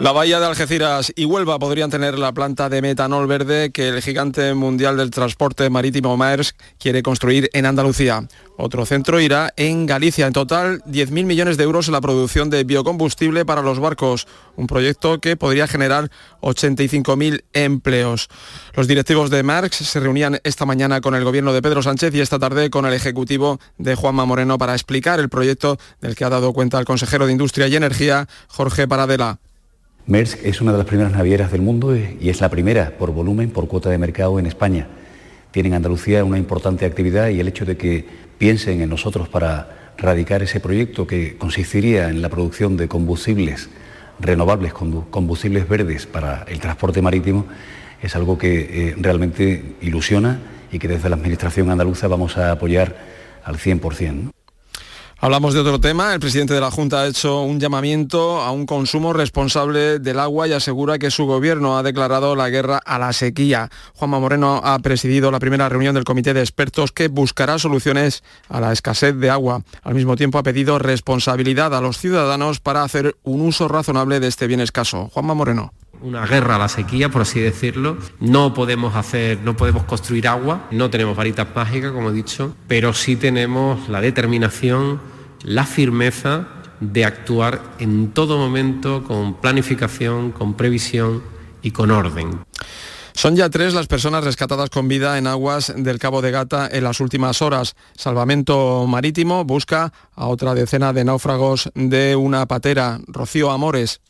La bahía de Algeciras y Huelva podrían tener la planta de metanol verde que el gigante mundial del transporte marítimo Maersk quiere construir en Andalucía. Otro centro irá en Galicia. En total, 10.000 millones de euros en la producción de biocombustible para los barcos, un proyecto que podría generar 85.000 empleos. Los directivos de Maersk se reunían esta mañana con el gobierno de Pedro Sánchez y esta tarde con el ejecutivo de Juanma Moreno para explicar el proyecto del que ha dado cuenta el consejero de Industria y Energía, Jorge Paradela. Maersk es una de las primeras navieras del mundo y es la primera por volumen, por cuota de mercado en España. Tiene en Andalucía una importante actividad y el hecho de que piensen en nosotros para radicar ese proyecto que consistiría en la producción de combustibles renovables, combustibles verdes para el transporte marítimo, es algo que eh, realmente ilusiona y que desde la Administración andaluza vamos a apoyar al 100%. Hablamos de otro tema. El presidente de la Junta ha hecho un llamamiento a un consumo responsable del agua y asegura que su gobierno ha declarado la guerra a la sequía. Juanma Moreno ha presidido la primera reunión del comité de expertos que buscará soluciones a la escasez de agua. Al mismo tiempo ha pedido responsabilidad a los ciudadanos para hacer un uso razonable de este bien escaso. Juanma Moreno una guerra a la sequía, por así decirlo. No podemos hacer, no podemos construir agua, no tenemos varitas mágicas, como he dicho, pero sí tenemos la determinación la firmeza de actuar en todo momento con planificación, con previsión y con orden. Son ya tres las personas rescatadas con vida en aguas del Cabo de Gata en las últimas horas. Salvamento Marítimo busca a otra decena de náufragos de una patera. Rocío Amores.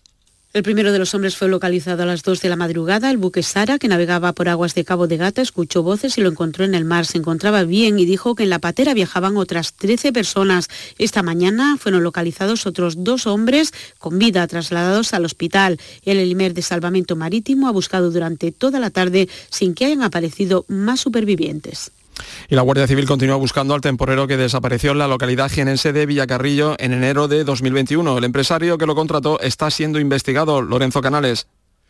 El primero de los hombres fue localizado a las 2 de la madrugada. El buque Sara, que navegaba por aguas de Cabo de Gata, escuchó voces y lo encontró en el mar. Se encontraba bien y dijo que en la patera viajaban otras 13 personas. Esta mañana fueron localizados otros dos hombres con vida trasladados al hospital. El Elimer de Salvamento Marítimo ha buscado durante toda la tarde sin que hayan aparecido más supervivientes. Y la Guardia Civil continúa buscando al temporero que desapareció en la localidad jienense de Villacarrillo en enero de 2021. El empresario que lo contrató está siendo investigado. Lorenzo Canales.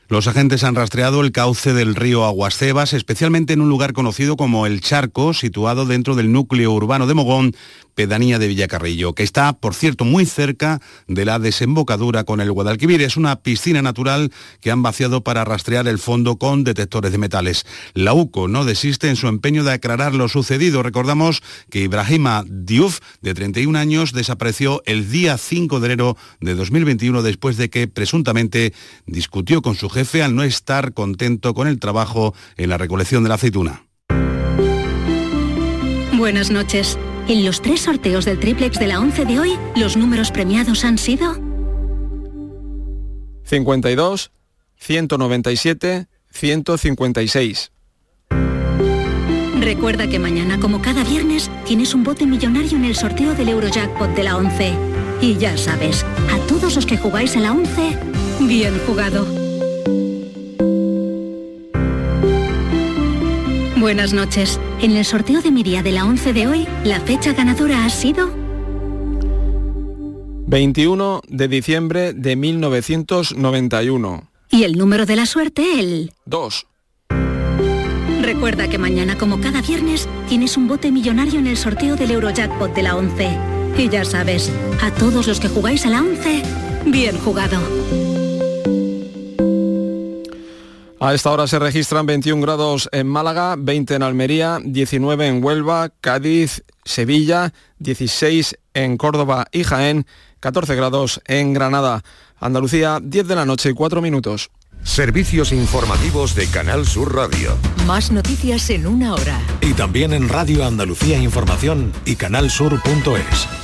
Los agentes han rastreado el cauce del río Aguascebas, especialmente en un lugar conocido como El Charco, situado dentro del núcleo urbano de Mogón, pedanía de Villacarrillo, que está, por cierto, muy cerca de la desembocadura con el Guadalquivir. Es una piscina natural que han vaciado para rastrear el fondo con detectores de metales. La UCO no desiste en su empeño de aclarar lo sucedido. Recordamos que Ibrahima Diouf, de 31 años, desapareció el día 5 de enero de 2021 después de que presuntamente discutió con su jefe al no estar contento con el trabajo en la recolección de la aceituna. Buenas noches. En los tres sorteos del triplex de la 11 de hoy, los números premiados han sido 52, 197, 156. Recuerda que mañana, como cada viernes, tienes un bote millonario en el sorteo del Eurojackpot de la 11. Y ya sabes, a todos los que jugáis en la 11, bien jugado. Buenas noches. En el sorteo de mi día de la 11 de hoy, la fecha ganadora ha sido 21 de diciembre de 1991. Y el número de la suerte, el 2. Recuerda que mañana, como cada viernes, tienes un bote millonario en el sorteo del Eurojackpot de la 11. Y ya sabes, a todos los que jugáis a la 11, bien jugado. A esta hora se registran 21 grados en Málaga, 20 en Almería, 19 en Huelva, Cádiz, Sevilla, 16 en Córdoba y Jaén, 14 grados en Granada. Andalucía, 10 de la noche y 4 minutos. Servicios informativos de Canal Sur Radio. Más noticias en una hora. Y también en Radio Andalucía Información y canalsur.es.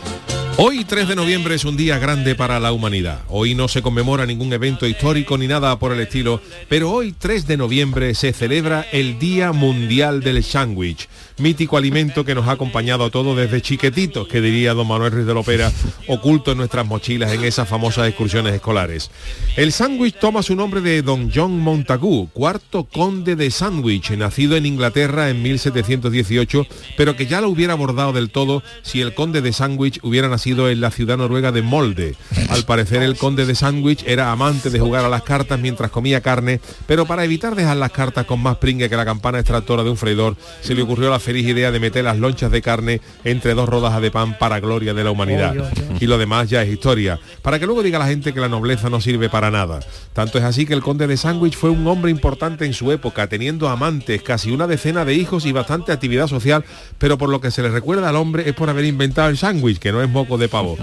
Hoy 3 de noviembre es un día grande para la humanidad. Hoy no se conmemora ningún evento histórico ni nada por el estilo, pero hoy 3 de noviembre se celebra el Día Mundial del Sándwich, mítico alimento que nos ha acompañado a todos desde chiquetitos, que diría don Manuel Ruiz de Lopera, oculto en nuestras mochilas en esas famosas excursiones escolares. El sándwich toma su nombre de don John Montagu, cuarto conde de Sandwich, nacido en Inglaterra en 1718, pero que ya lo hubiera abordado del todo si el conde de Sandwich hubiera nacido en la ciudad noruega de Molde. Al parecer el conde de Sandwich era amante de jugar a las cartas mientras comía carne, pero para evitar dejar las cartas con más pringue que la campana extractora de un freidor, se le ocurrió la feliz idea de meter las lonchas de carne entre dos rodajas de pan para gloria de la humanidad. Y lo demás ya es historia, para que luego diga la gente que la nobleza no sirve para nada. Tanto es así que el conde de Sandwich fue un hombre importante en su época, teniendo amantes, casi una decena de hijos y bastante actividad social, pero por lo que se le recuerda al hombre es por haber inventado el sándwich, que no es moco de pavo.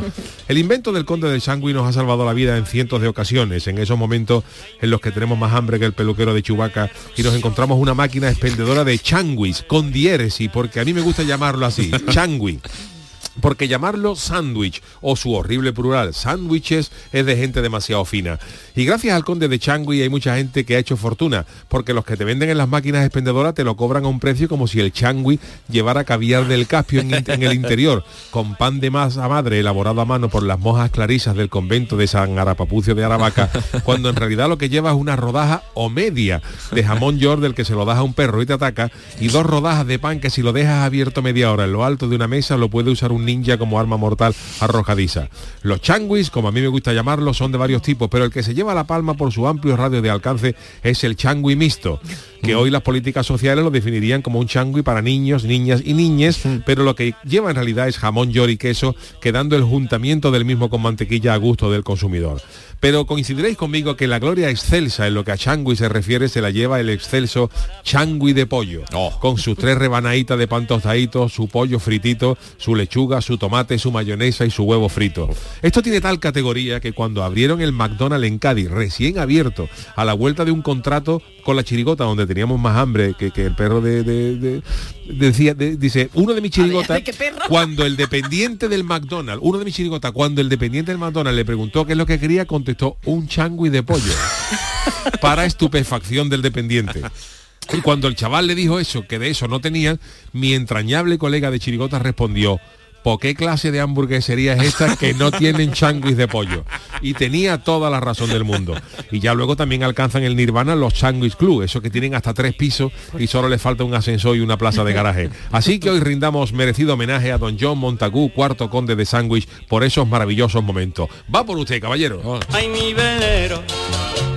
El invento del conde del sándwich nos ha salvado la vida en cientos de ocasiones, en esos momentos en los que tenemos más hambre que el peluquero de Chubaca y nos encontramos una máquina expendedora de changuis con diéresis, porque a mí me gusta llamarlo así, changui porque llamarlo sándwich o su horrible plural, sándwiches, es de gente demasiado fina. Y gracias al conde de Changui hay mucha gente que ha hecho fortuna, porque los que te venden en las máquinas expendedoras te lo cobran a un precio como si el changui llevara caviar del Caspio en, el interior, con pan de masa madre elaborado a mano por las monjas clarisas del convento de San Arapapucio de Aravaca, cuando en realidad lo que lleva es una rodaja o media de jamón york del que se lo das a un perro y te ataca, y dos rodajas de pan que si lo dejas abierto media hora en lo alto de una mesa lo puede usar un ninja como arma mortal arrojadiza. Los changuis, como a mí me gusta llamarlos, son de varios tipos, pero el que se lleva la palma por su amplio radio de alcance es el changui mixto, que hoy las políticas sociales lo definirían como un changui para niños, niñas y niñes, pero lo que lleva en realidad es jamón york y queso, quedando el juntamiento del mismo con mantequilla a gusto del consumidor. Pero coincidiréis conmigo que la gloria excelsa en lo que a changui se refiere se la lleva el excelso changui de pollo, con sus tres rebanaditas de pan tostadito, su pollo fritito, su lechuga, su tomate, su mayonesa y su huevo frito. Esto tiene tal categoría que cuando abrieron el McDonald's en Cádiz, recién abierto, a la vuelta de un contrato con la chirigota, donde teníamos más hambre que, que el perro de... de- de- decía, de- dice, uno de mis chirigotas, cuando el dependiente del McDonald's, uno de mis chirigotas, cuando el dependiente del McDonald's le preguntó qué es lo que quería, contestó un changui de pollo. para estupefacción del dependiente. Y cuando el chaval le dijo eso, que de eso no tenían, mi entrañable colega de Chirigota respondió, ¿por qué clase de hamburguesería es esta que no tienen changuis de pollo? Y tenía toda la razón del mundo. Y ya luego también alcanzan el nirvana los changuis club, esos que tienen hasta tres pisos y solo les falta un ascensor y una plaza de garaje. Así que hoy rindamos merecido homenaje a don John Montagu, cuarto conde de sándwich, por esos maravillosos momentos. Va por usted, caballero. Ay, mi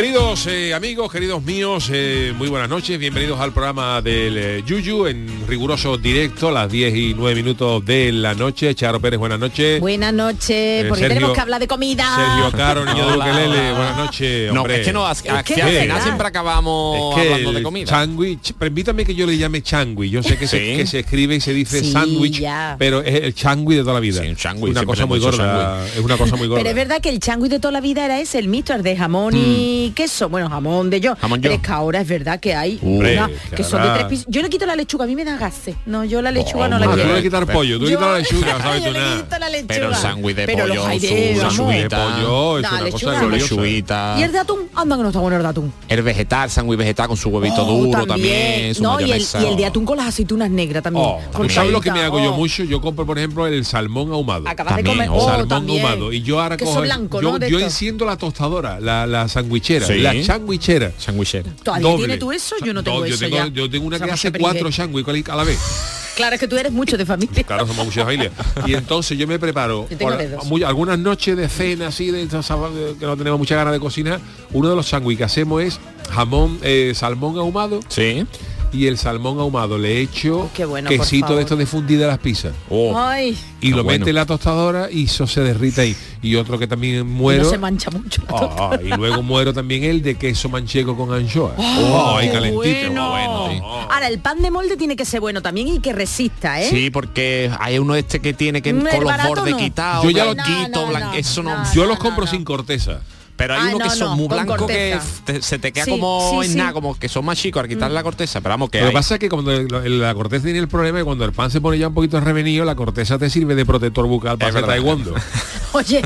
Queridos eh, amigos, queridos míos, eh, muy buenas noches, bienvenidos al programa del eh, Yuyu en riguroso directo a las 10 y 9 minutos de la noche. Charo Pérez, buenas noches. Buenas noches, Eh, porque Sergio- tenemos que hablar de comida. Sergio Caro, niño de Ukelele, buenas noches. No, es que no, Es que- al final siempre acabamos es que hablando de comida. Changui, ch- permítame que yo le llame changui. Yo sé que, se, Sí. que se escribe y se dice Sí, sándwich, ya. pero es el changui de toda la vida. Sí, un changui, una cosa muy gorda. Es una cosa muy gorda. Pero es verdad que el changui de toda la vida era ese, el mito, el de jamón y, y queso, bueno, jamón de yo. Jamón Pero yo. es que ahora es verdad que hay una que son de tres pisos. Yo le quito la lechuga, a mí me da gases. No, yo la lechuga no la Ah, tú quiero. le quitas pollo, tú le quitas la lechuga, sabes yo tú le nada. quito la lechuga. Pero el sándwich de Pero los pollo, aires, su lechuguita, pollo, es No, una lechuga cosa gloriosa. Y el de atún, anda que no está bueno el de atún. El vegetal, sándwich vegetal con su huevito Oh, duro también, no, y el, mayonesa. y el de atún con las aceitunas negras también. Oh, Con ¿tú ¿Sabes lo que me hago yo oh. mucho? Yo compro, por ejemplo, el salmón ahumado. Acabas de comer. salmón ahumado. Y yo ahora cojo... yo. De enciendo la tostadora, la, la sandwichera, Sí. la sandwichera. Sandwichera. ¿Todavía doble. tienes tú eso? Yo no tengo yo eso tengo, ya. Yo tengo una que hace cuatro sándwiches a la vez. Claro, es que tú eres mucho de familia. Claro, somos muchas familias. Y entonces yo me preparo Yo tengo por- dedos. muy- algunas noches de cena así, de que no tenemos mucha ganas de cocinar. Uno de los sándwiches que hacemos es jamón, eh, salmón ahumado. Sí. Y el salmón ahumado le echo Oh, bueno, quesito de estos de fundida a las pizzas. Oh. Ay, Y Qué lo bueno. mete en la tostadora y eso se derrite ahí. Y otro que también y muero. no se mancha mucho. la Ah, y luego muero también el de queso manchego con anchoa. Oh, Oh, qué calentito. bueno. bueno, sí. Ahora, el pan de molde tiene que ser bueno también y que resista, ¿eh? Sí, porque hay uno este que tiene que Mm, con los bordes no. quitados, Yo ya lo- blanquito, No, no, blan- no, eso no. no. Yo los compro sin corteza. Pero hay Ah, uno que son no, muy con blancos que te- se te queda Sí, como sí, en sí. nada, como que son más chicos al quitar la corteza. Pero vamos, que Lo que pasa es que cuando el- el- la corteza tiene el problema y cuando el pan se pone ya un poquito revenido, la corteza te sirve de protector bucal para Es hacer taekwondo. Oye,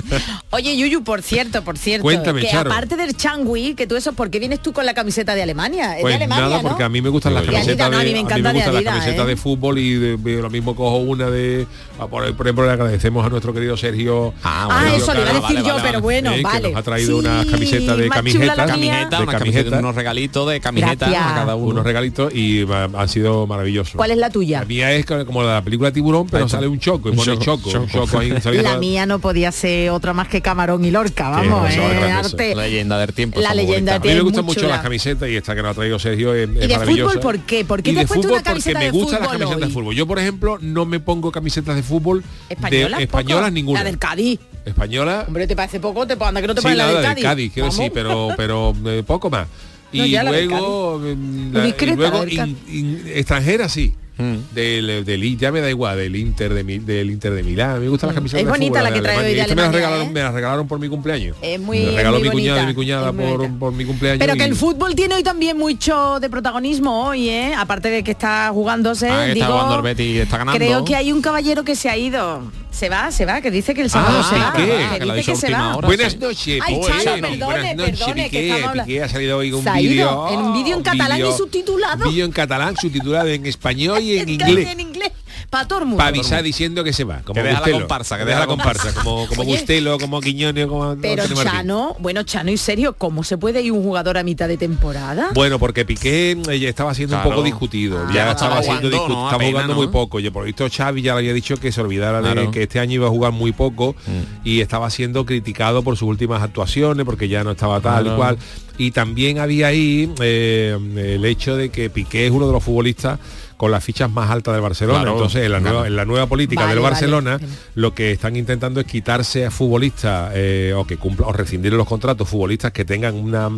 oye, Yuyu, por cierto, por cierto, Cuéntame, que Charo. aparte del changui, que tú eso, ¿por qué vienes tú con la camiseta de Alemania? Es Pues de Alemania, nada, ¿no? porque a mí me gustan las camisetas de, me encanta ¿eh? de fútbol y de- lo mismo cojo una de por, ejemplo le agradecemos a nuestro querido Sergio Ah, Ah, bueno, eso le iba a decir yo, pero bueno, vale. que nos ha traído unas camisetas de la camisetas. Camiseta, de camiseta. camisetas, unos regalitos de camiseta Gracias. a cada uno. unos regalitos y han sido maravillosos. ¿Cuál es la tuya? La mía es como la película Tiburón, pero sale un choco y Un pone choco, choco, un choco. ahí La mía no podía ser otra más que Camarón y Lorca, vamos, eh, arte. Leyenda del tiempo. La leyenda bonita. A mí me gustan mucho las camisetas y esta que nos ha traído Sergio es, es ¿Y de maravillosa. fútbol por qué? ¿Por qué Y te de has una camiseta porque me gustan las camisetas de fútbol. Yo, por ejemplo, no me pongo camisetas de fútbol ¿Españolas? de españolas ninguna. La del Cádiz. Española Hombre, ¿te parece poco? ¿Te anda que no te sí, pones la nada del Cádiz? Cádiz, quiero decir, pero pero eh, poco más. Y luego, mm, y luego in- in- extranjera sí. Mm. Del, del ya me da igual del Inter de Mi- del Inter de Milán me gustan las camisetas Es de bonita fútbol, la que de trae hoy de me las regalaron ¿eh? me las regalaron por mi cumpleaños Es muy- me es regaló muy mi cuñada y mi cuñada por, mi cumpleaños Pero que y- el fútbol tiene hoy también mucho de protagonismo hoy, ¿eh? Aparte de que está jugándose, Ah, que está digo, jugando el Betis y está ganando. creo que hay un caballero que se ha ido. Se va, se va, que dice que el sábado Ah, se va. Piqué, que dice que se va. hora. Buenas noches, Ay, Piqué. Chano, Buenas perdone, noches, perdone, que Piqué. estamos hablando- Piqué ha salido hoy un vídeo. en un vídeo en un catalán y subtitulado. Vídeo en catalán, subtitulado en español y inglés. En inglés. Para todo el mundo. Para avisar diciendo que se va. Como Que deja la Bustelo. comparsa, que deja la comparsa. Como, como Oye. Bustelo, como Quiñones, como Pero Antonio Martín. Chano, bueno, Chano, y serio, ¿cómo se puede ir un jugador a mitad de temporada? Bueno, porque Piqué eh, ya estaba siendo un poco discutido. Ah, ya estaba siendo jugando, discutido. ¿no? Estaba jugando ¿no? muy poco. Yo por visto Xavi ya le había dicho que se olvidara de que este año iba a jugar muy poco Mm. y estaba siendo criticado por sus últimas actuaciones porque ya no estaba tal y Claro. cual. Y también había ahí eh, el hecho de que Piqué es uno de los futbolistas con las fichas más altas del Barcelona. Claro. Entonces, en la, Claro. nueva, en la nueva política Vale, del vale. Barcelona, lo que están intentando es quitarse a futbolistas eh, o que cumplan o rescindir los contratos futbolistas que tengan una-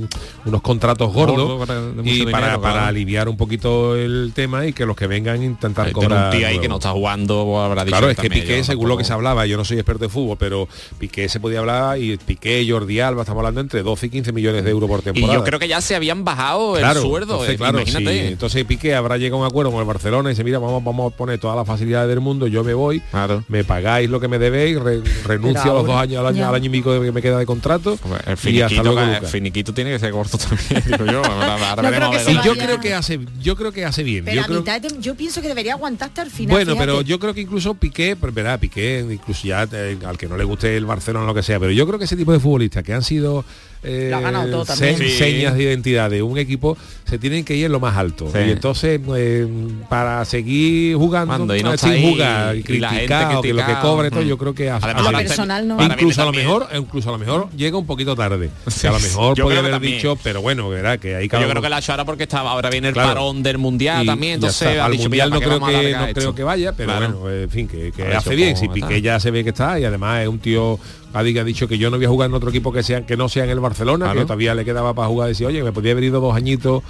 unos contratos gordos Gordo, para- y para, dinero, para claro. aliviar un poquito el tema y que los que vengan intentar tiene cobrar un tío ahí que no está jugando habrá dicho Claro, es que Piqué, yo según lo que se hablaba, yo no soy experto de fútbol, pero Piqué se podía hablar y Piqué, Jordi Alba, estamos hablando entre 12 y 15 millones de euros por y temporada. yo creo que ya se habían bajado Claro, el sueldo entonces, eh, claro, imagínate sí. entonces Piqué habrá llegado a un acuerdo con el Barcelona y dice, mira, vamos, vamos a poner todas las facilidades del mundo, yo me voy, Claro. me pagáis lo que me debéis, re- renuncio a los dos años al año, al año y pico que me queda de contrato el y hasta finiquito, luego, el finiquito tiene que ser corto también digo yo ahora, No creo Y yo creo que hace, yo creo que hace bien. Pero yo a creo- mitad de yo pienso que debería aguantar hasta el final. Bueno, pero yo creo que incluso Piqué, pero verá, Piqué, incluso ya eh, al que no le guste el Barcelona o lo que sea, pero yo creo que ese tipo de futbolistas que han sido eh, Lo ha ganado todo también. se- Sí. señas de identidad de un equipo, se tienen que ir en lo más alto. Sí. Y entonces, eh, para seguir jugando y no eh, sin ahí, jugar y criticado, que lo que cobre todo, mm. yo creo que hace, Además, hace Lo personal no. Incluso a lo mejor incluso a lo mejor llega un poquito tarde que a lo mejor yo podría creo haber también. dicho pero bueno verá que ahí yo cada creo uno- que la ha hecho ahora porque estaba ahora viene el Claro. parón del mundial y también entonces ha al dicho, mundial no ¿para qué creo a que no creo que vaya pero bueno en fin que, A hace bien si Piqué ya se ve que está y además es un tío ha di- ha dicho que yo no voy a jugar en otro equipo que sea que no sea en el Barcelona, Claro. que todavía le quedaba para jugar, decía, oye, me podía haber ido dos añitos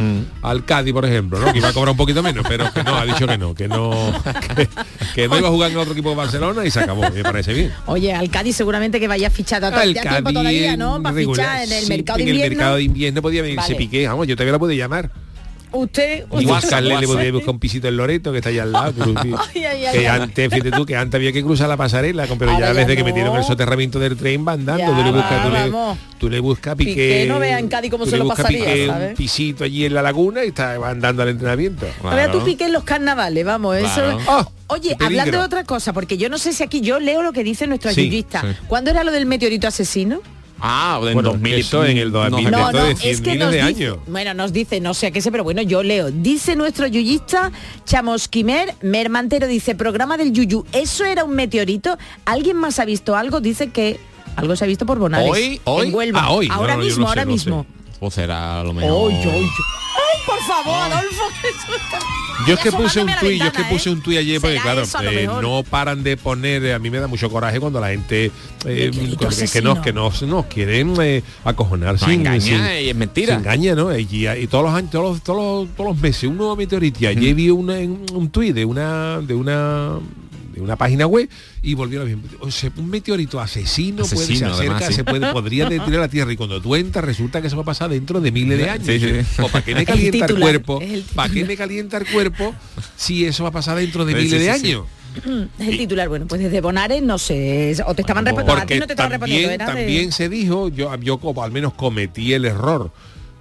al Cádiz, por ejemplo, ¿no? Que iba a cobrar un poquito menos, pero que no, ha dicho que no, que no, que, que no iba a jugar en otro equipo de Barcelona y se acabó, me parece bien. Oye, al Cádiz seguramente que vaya fichado a tiempo Cádiz todavía, ¿no? Para regular, fichar en el sí, mercado de en el invierno. mercado de invierno podía venirse Vale. Piqué, vamos, yo todavía la pude llamar. Usted, usted- buscarle, le podía buscar un pisito en Loreto que está allá al lado. cru- Ay, ay, ay, que antes, fíjate tú, que antes había que cruzar la pasarela, pero Ahora ya desde que metieron el soterramiento del tren van dando, Ya tú le buscas, va, tú le, vamos. tú le buscas Piqué, Piqué no vea en Cádiz cómo se lo pasaría, Piqué ¿sabes? un pisito allí en la laguna y está andando al entrenamiento. A ver, tú piques los carnavales, vamos, Claro. eso. Ah, Oye, hablando de otra cosa, porque yo no sé si aquí yo leo lo que dice nuestro Sí, ayudista. sí. ¿Cuándo era lo del meteorito asesino? Ah, en Bueno, 2000 y- eso en el 2000, no, de cien miles nos de dice, años. bueno, nos dice, no sé a qué sé, pero bueno, yo leo. Dice nuestro yuyista Chamosquimer, Mermantero, dice, programa del Yuyu, ¿eso era un meteorito? ¿Alguien más ha visto algo? Dice que algo se ha visto por Bonales. Hoy, hoy. En Huelva. Ah, hoy. Ahora No, no, mismo, no sé, ahora no sé. mismo. O será a lo mejor. Ay. Ay, por favor, Adolfo. Yo es que puse un tuit, yo es que puse ¿eh? un tuit ayer porque Será claro, eh, no paran de poner, eh, a mí me da mucho coraje cuando la gente eh, que, nos que nos, nos quieren eh, acojonar sin, engaña sin- y es mentira. se engaña, ¿no? Y, y todos los años, todos los, todos los, todos los meses, un nuevo meteorito. Y ayer vi una, un, un tuit de una de una de una página web y volvió a un meteorito asesino, puede, se acerca, además, sí. se puede, podría detener la Tierra y cuando tú entras resulta que eso va a pasar dentro de miles de años. Sí, sí. O para qué me El calienta el, titular, cuerpo, el para qué me calienta el cuerpo si eso va a pasar dentro de Sí, miles sí, de sí, sí. años. Es el titular, bueno, pues desde Bonares no sé, o te estaban respondiendo, a ti no te estaban respondiendo, también, era de- también se dijo, yo, yo como al menos cometí el error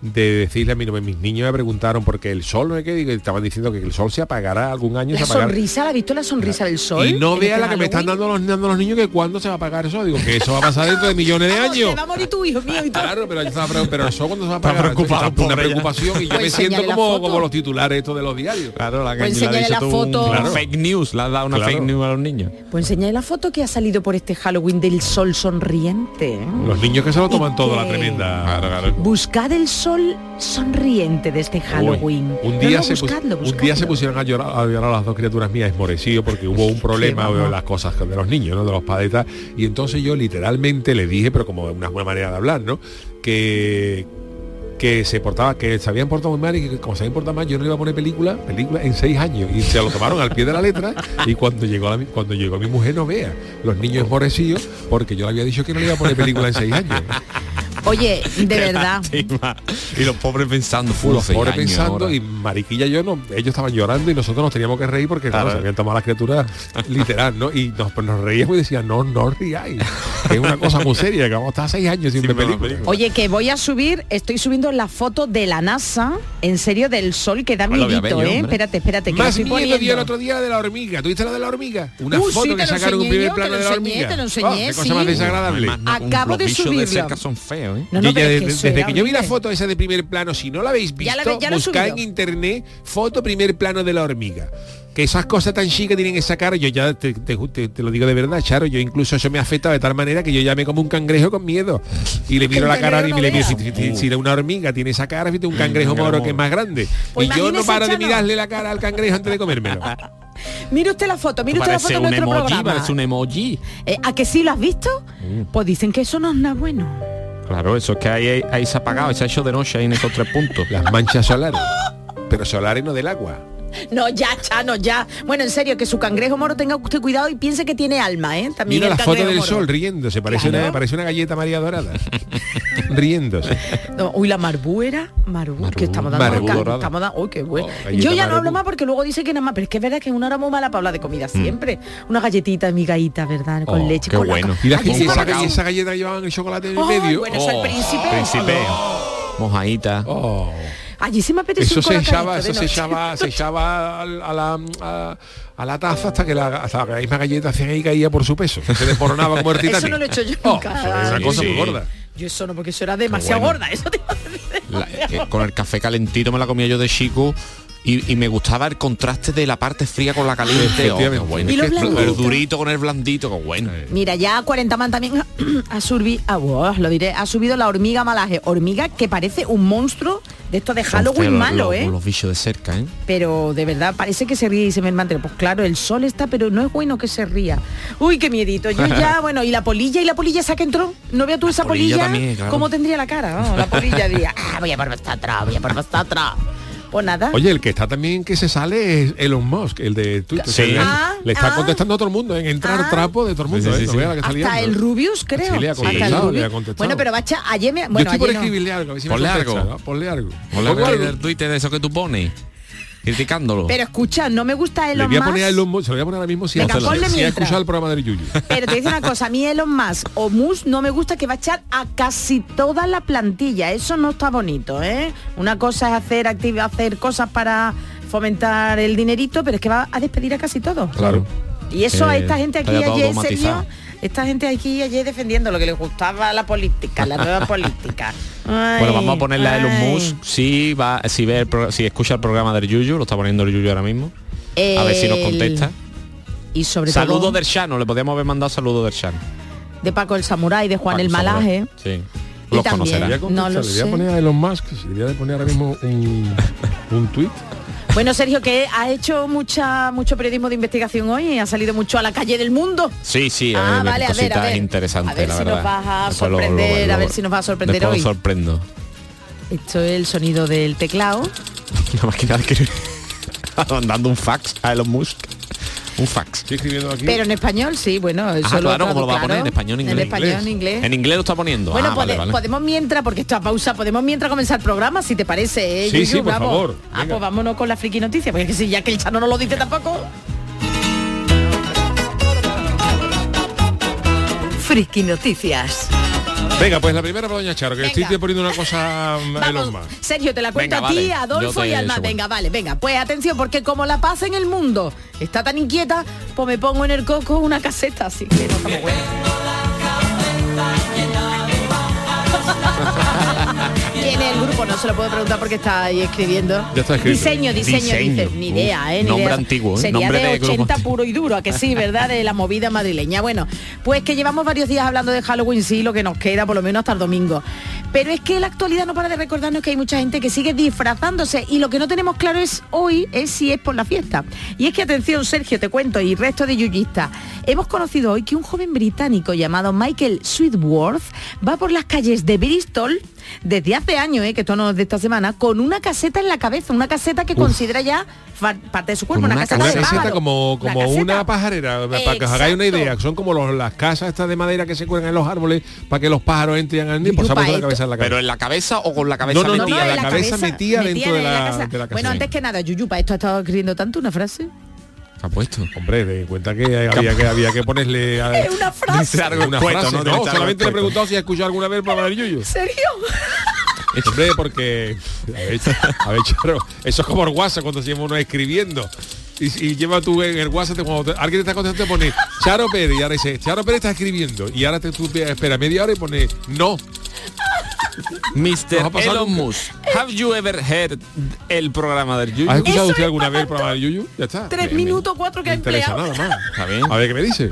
de decirle a mí, mis niños me preguntaron porque el sol no es que digo, estaban diciendo que el sol se apagará algún año La se apagará. sonrisa, ¿la has visto la sonrisa del sol? y no vea este la que me están dando los, dando los niños que cuándo se va a apagar eso. Digo que eso va a pasar dentro de millones de años. te va a morir tu hijo mío y todo. Claro, pero, yo estaba pre- pero eso cuando se va a Está apagar. preocupado, Está una preocupación y yo Pues me siento la como, como los titulares estos de los diarios. Claro, la que Pues le ha enséñale dicho la un- foto. Claro. fake news, le has dado una Claro. fake news a los niños. Pues enseñale la foto que ha salido por este Halloween del sol sonriente. ¿eh? Los niños que se lo toman ¿Y todo la tremenda. Buscad el sol sonriente de este Halloween. Un día, no, se, pus- buscadlo, un día se buscadlo. pusieron a llorar, a llorar las dos criaturas mías esmorecidos porque hubo un problema de las cosas de los niños, ¿no? De los padres y entonces yo literalmente le dije, pero como una buena manera de hablar, ¿no? Que que se portaba, que se habían portado muy mal y que como se habían portado mal yo no le iba a poner película, película en seis años. Y se lo tomaron al pie de la letra y cuando llegó la, cuando llegó mi mujer no vea, los niños esmorecidos, porque yo le había dicho que no le iba a poner película en seis años. Oye, de verdad. Lástima. y los pobres pensando, "Fu, los pobres años pensando ahora". y Mariquilla y yo no, ellos estaban llorando y nosotros nos teníamos que reír porque claro, se habían tomado las criaturas literal, ¿no? Y nos, pues, nos reíamos y decían, no, no os riáis. es una cosa muy seria, que vamos a estar seis años sin ver ver película. película. Oye, que voy a subir, estoy subiendo la foto de la NASA, en serio, del sol, que da Bueno, a miedito, yo, ¿eh? Espérate, espérate, que Más miedo dio el otro día la de la hormiga. ¿Tuviste la de la hormiga? Una Uy, foto sí, que sacaron un enseñé primer yo, plano de la enseñé, hormiga. te lo Oh, enseñé, qué cosa sí. más desagradable. Acabo de son feos, ¿eh? No, no, es desde, que desde yo vi la foto esa de primer plano, si no la habéis visto, ya la he buscad en internet foto primer plano de la hormiga. Que esas cosas tan chicas tienen esa cara, yo ya te, te- te- te lo digo de verdad, Charo, yo incluso eso me afecta de tal manera que yo ya me como un cangrejo con miedo. Y le miro la cara y me le no miro, si, si- si una hormiga tiene esa cara, fíjate, un cangrejo cangrejo moro que es más grande. Pues y yo no paro de mirarle la cara al cangrejo antes de comérmelo. Mire usted la foto, mire usted la foto de un nuestro emoji, programa. parece un emoji. Eh, ¿A que sí lo has visto? Pues dicen que eso no es nada bueno. Claro, eso es que ahí, ahí se ha apagado, se ha hecho de noche ahí en esos tres puntos. Las manchas solares. Pero solares no del agua. No, ya, Chano, ya. Bueno, en serio, que su cangrejo moro tenga usted cuidado y piense que tiene alma, ¿eh? También Mira el la foto del moro. sol riéndose, parece, Claro. una, parece una galleta María Dorada. riéndose. No, uy, la marbú era marbú, que estamos dando acá, dorada. estamos dando, uy, qué bueno. Oh, galleta Yo ya no hablo más porque luego dice que nada más, pero es que es verdad que una hora muy mala para hablar de comida Mm. siempre. Una galletita migaíta, ¿verdad? Con Oh, leche, qué con la- bueno. Y, la, y esa galleta- galle- esa galleta llevaban el chocolate en el medio. bueno, eso el príncipe. Príncipe. Mojadita. Oh. Allí sí me apetece Eso un se echaba, eso se echaba, se echaba a la, a, a la taza hasta que la, hasta la misma galleta hacía ahí caía por su peso. Se desmoronaba como el Eso Titanic. no lo he hecho yo Oh, nunca. eso es una Sí, cosa sí. muy gorda. Yo eso no, porque eso era demasiado bueno. gorda. Eso te iba a decir. La- eh, con el café calentito me la comía yo de chico Y, y me gustaba el contraste de la parte fría con la caliente. Oh, bueno. Y que el durito con el blandito, qué bueno. Mira, ya 40 man también ha, subido, ah, buah, lo diré, ha subido la hormiga malaje, hormiga que parece un monstruo de esto de Halloween Hostia, malo, los, ¿eh? Los bichos de cerca, ¿eh? Pero de verdad parece que se ríe y se me hermana. Pues claro, el sol está, pero no es bueno que se ría. Uy, qué miedito. Yo ya, bueno, y la polilla y la polilla esa que entró. ¿No veo tú esa polilla polilla? también, claro. ¿Cómo tendría la cara? no? la polilla diría, ah, voy a por vosotros, voy a por vosotros. Pues nada. Oye, el que está también que se sale es Elon Musk, el de Twitter. Sí. Le- Ah, le está ah. contestando a todo el mundo en entrar trapo de todo el mundo. Sí, sí, ¿eh? No que Hasta el Rubius, creo. Sí, le ha contestado, le ha contestado. Bueno, pero bacha, ayer me... Yo Bueno, estoy por ayer no. escribirle algo, a ver si me Ponle contesta, algo. ¿no? Ponle algo. Ponle algo algo. en el Twitter de eso que tú pones, criticándolo. Pero escucha, no me gusta Le Elon voy a Musk. poner a Elon Musk, se lo voy a poner ahora mismo si, Venga, si ponle ha escuchado el programa del Yuyu. Pero te dice una cosa, a mí Elon Musk o Musk no me gusta que va a echar a casi toda la plantilla. Eso no está bonito, ¿eh? Una cosa es hacer activ- hacer cosas para fomentar el dinerito, pero es que va a despedir a casi todo. Claro. Y eso a Eh, esta gente está aquí ayer. Sergio, esta gente aquí ayer defendiendo lo que les gustaba la política, la nueva política. Bueno, vamos a ponerle a Elon ay. Musk si va, si ve el pro- si escucha el programa del Yuyu, lo está poniendo el Yuyu ahora mismo. A ver si nos contesta. Y sobre Saludo todo del Shano, le podíamos haber mandado saludo del Shano. de Paco el Samurái, de Juan Paco el Samurai. Malaje. Sí. Los conocerá. Le voy a No lo le voy a sé. poner a Elon Musk, le voy a poner ahora mismo un, un tweet. Bueno, Sergio, que ha hecho mucha mucho periodismo de investigación hoy y ha salido mucho a la calle del mundo. Sí, sí, Ah, vale, a ver, a ver. interesantes, A ver la si nos verdad. vas a Después lo- lo- sorprender, lo- a ver si nos vas a sorprender hoy. sorprendo. Esto es el sonido del teclado. Una máquina de escribir. mandando un fax a Elon Musk. Un fax. Estoy escribiendo aquí. Pero en español, sí, bueno, eso Ah, lo claro, ¿cómo lo va a poner? ¿En español, en En inglés? español, en inglés. En inglés lo está poniendo. Bueno, ah, vale, pode- vale. podemos mientras, porque esto a pausa, podemos mientras comenzar el programa, si te parece, ¿eh, Sí, Yuyu? sí, por Vamos. favor, Ah, venga. pues vámonos con la friki noticia, porque es que si ya que el Chano no lo dice tampoco. Friki Noticias. Venga, pues la primera para Doña Charo, que Venga. estoy poniendo una cosa Elon Vamos, Musk. Sergio, te la cuento Venga, a ti, vale. Adolfo y al más. Venga, vale, venga. Pues atención, porque como la paz en el mundo está tan inquieta, pues me pongo en el coco una caseta, así que no estamos buenos. ¿Quién es el grupo? No se lo puedo preguntar porque está ahí escribiendo. Ya está escrito. Diseño, diseño, Diseño. dice. Ni idea, ¿eh? Ni Nombre idea. antiguo, ¿eh? Sería Nombre de de grupo 80 antiguo. puro y duro, a que sí, ¿verdad? De la movida madrileña. Bueno, pues que llevamos varios días hablando de Halloween, sí, lo que nos queda, por lo menos hasta el domingo. Pero es que la actualidad no para de recordarnos que hay mucha gente que sigue disfrazándose y lo que no tenemos claro es hoy es si es por la fiesta. Y es que atención, Sergio, te cuento, y resto de yuyistas, hemos conocido hoy que un joven británico llamado Michael Sweetworth va por las calles de Bristol desde hace años, eh, que esto no es de esta semana, con una caseta en la cabeza, una caseta que considera ya parte de su cuerpo, una, una caseta, de caseta pájaro. como, Una como caseta. una pajarera, para que os hagáis una idea, son como los- las casas estas de madera que se cuelgan en los árboles para que los pájaros entren al nido, cabeza en la cabeza. Pero en la cabeza o con la cabeza No, no, no, metida no, la cabeza metida dentro de la- de la Bueno, antes que nada, Yuyupa, esto ha estado escribiendo tanto una frase. ¿Qué ha puesto? Hombre, ten en cuenta que había que, había que ponerle a, Es una frase. Una frase, ¿no? solamente le he preguntado si ha escuchado alguna vez el del Yuyu. ¿En serio? Hombre, porque a ver, a ver, Charo, eso es como el WhatsApp cuando se llama uno escribiendo. Y, y lleva tú en el WhatsApp te- cuando te- alguien te está contestando te pone Charo Pérez y ahora dice Charo Pérez está escribiendo y ahora te, tú espera media hora y pone no Mr. Elon. Musk, have you ever heard el programa del Yuyu? ¿Has escuchado usted alguna vez el programa del Yuyu? Ya está. Tres minutos, cuatro que ha empleado. nada más. Está bien. A ver qué me dice.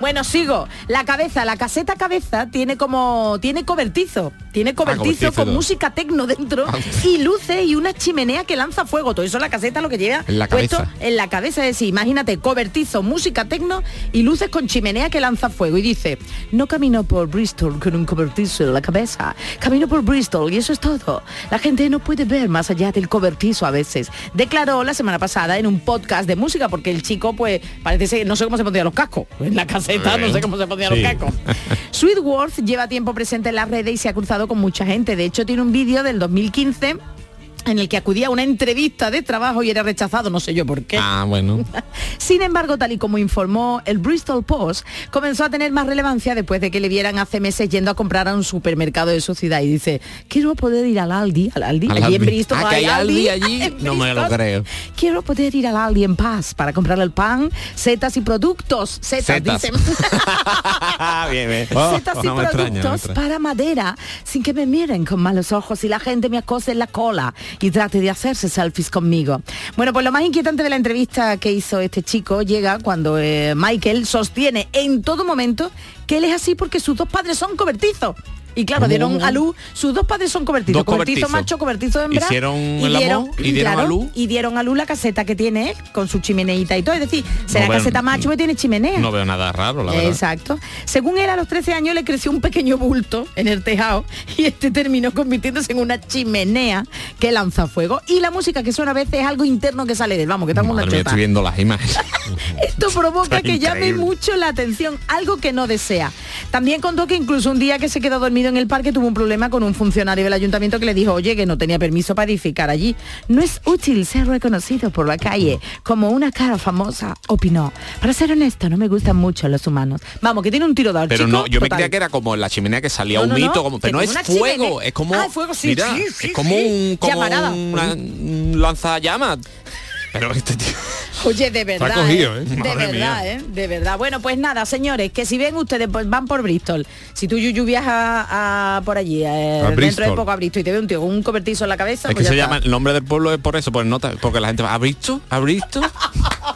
Bueno, sigo. La cabeza, la caseta cabeza tiene como tiene cobertizo, tiene cobertizo, cobertizo, con música tecno dentro Ah. y luces y una chimenea que lanza fuego. Todo eso la caseta lo que lleva En la puesto cabeza. en la cabeza es decir, imagínate cobertizo, música tecno y luces con chimenea que lanza fuego y dice, "No camino por Bristol con un cobertizo en la cabeza, camino por Bristol y eso es todo. La gente no puede ver más allá del cobertizo a veces." Declaró la semana pasada en un podcast de música porque el chico pues parece ser no sé cómo se pondría los cascos en la no sé cómo se Sí. los. Sweetworth lleva tiempo presente en las redes y se ha cruzado con mucha gente. De hecho, tiene un vídeo del 2015 en el que acudía a una entrevista de trabajo y era rechazado, no sé yo por qué. Ah, bueno. Sin embargo, tal y como informó el Bristol Post, comenzó a tener más relevancia después de que le vieran hace meses yendo a comprar a un supermercado de su ciudad y dice, quiero poder ir al Aldi, al Aldi, Al allí en Aldi. Bristol. Ah, hay Aldi allí, en no me lo creo. Quiero poder ir al Aldi en paz para comprar el pan, setas y productos. Setas, Setas. dicen. bien, bien. setas y No me extraña, no me productos para madera sin que me miren con malos ojos y la gente me acose en la cola y trate de hacerse selfies conmigo. Bueno, pues lo más inquietante de la entrevista que hizo este chico llega cuando eh, Michael sostiene en todo momento que él es así porque sus dos padres son cobertizos. Y claro, ¿Cómo, dieron a luz, sus dos padres son cobertizos, Dos cobertizo cobertizos. macho, cobertizo hembra. Hicieron el amor y dieron a luz. Y dieron a luz la caseta que tiene él, con su chimeneita y todo. Es decir, será No caseta macho que tiene chimenea. No veo nada raro, la verdad. Exacto. Según él, a los 13 años le creció un pequeño bulto en el tejado y este terminó convirtiéndose en una chimenea que lanza fuego. Y la música que suena a veces es algo interno que sale de él. Vamos, que estamos en chota. estoy viendo las imágenes. Esto provoca Está que llame mucho la atención, algo que no desea. También contó que incluso un día que se quedó dormido en el parque tuvo un problema con un funcionario del ayuntamiento que le dijo, oye, que no tenía permiso para edificar allí. No es útil ser reconocido por la calle como una cara famosa, opinó. Para ser honesto, no me gustan mucho los humanos. Vamos, que tiene un tiro dado. Pero chico, no, yo me creía que era como la chimenea que salía No, un no, mito, como, pero no es fuego, es como, Ah, fuego, sí, mira, sí, sí, es como un, como una- un lanzallamas. Pero este tío, Oye, de verdad. cogido, ¿eh? ¿eh? De verdad. ¿eh? De verdad. Bueno, pues nada, señores, que si ven ustedes, pues van por Bristol. Si tú, Yuyu, viajas a, por allí, eh, dentro de poco a Bristol, y te ve un tío con un cobertizo en la cabeza, es pues que se llama, el nombre del pueblo es por eso, por nota, porque la gente va, ¿ha visto? ¿Ha visto?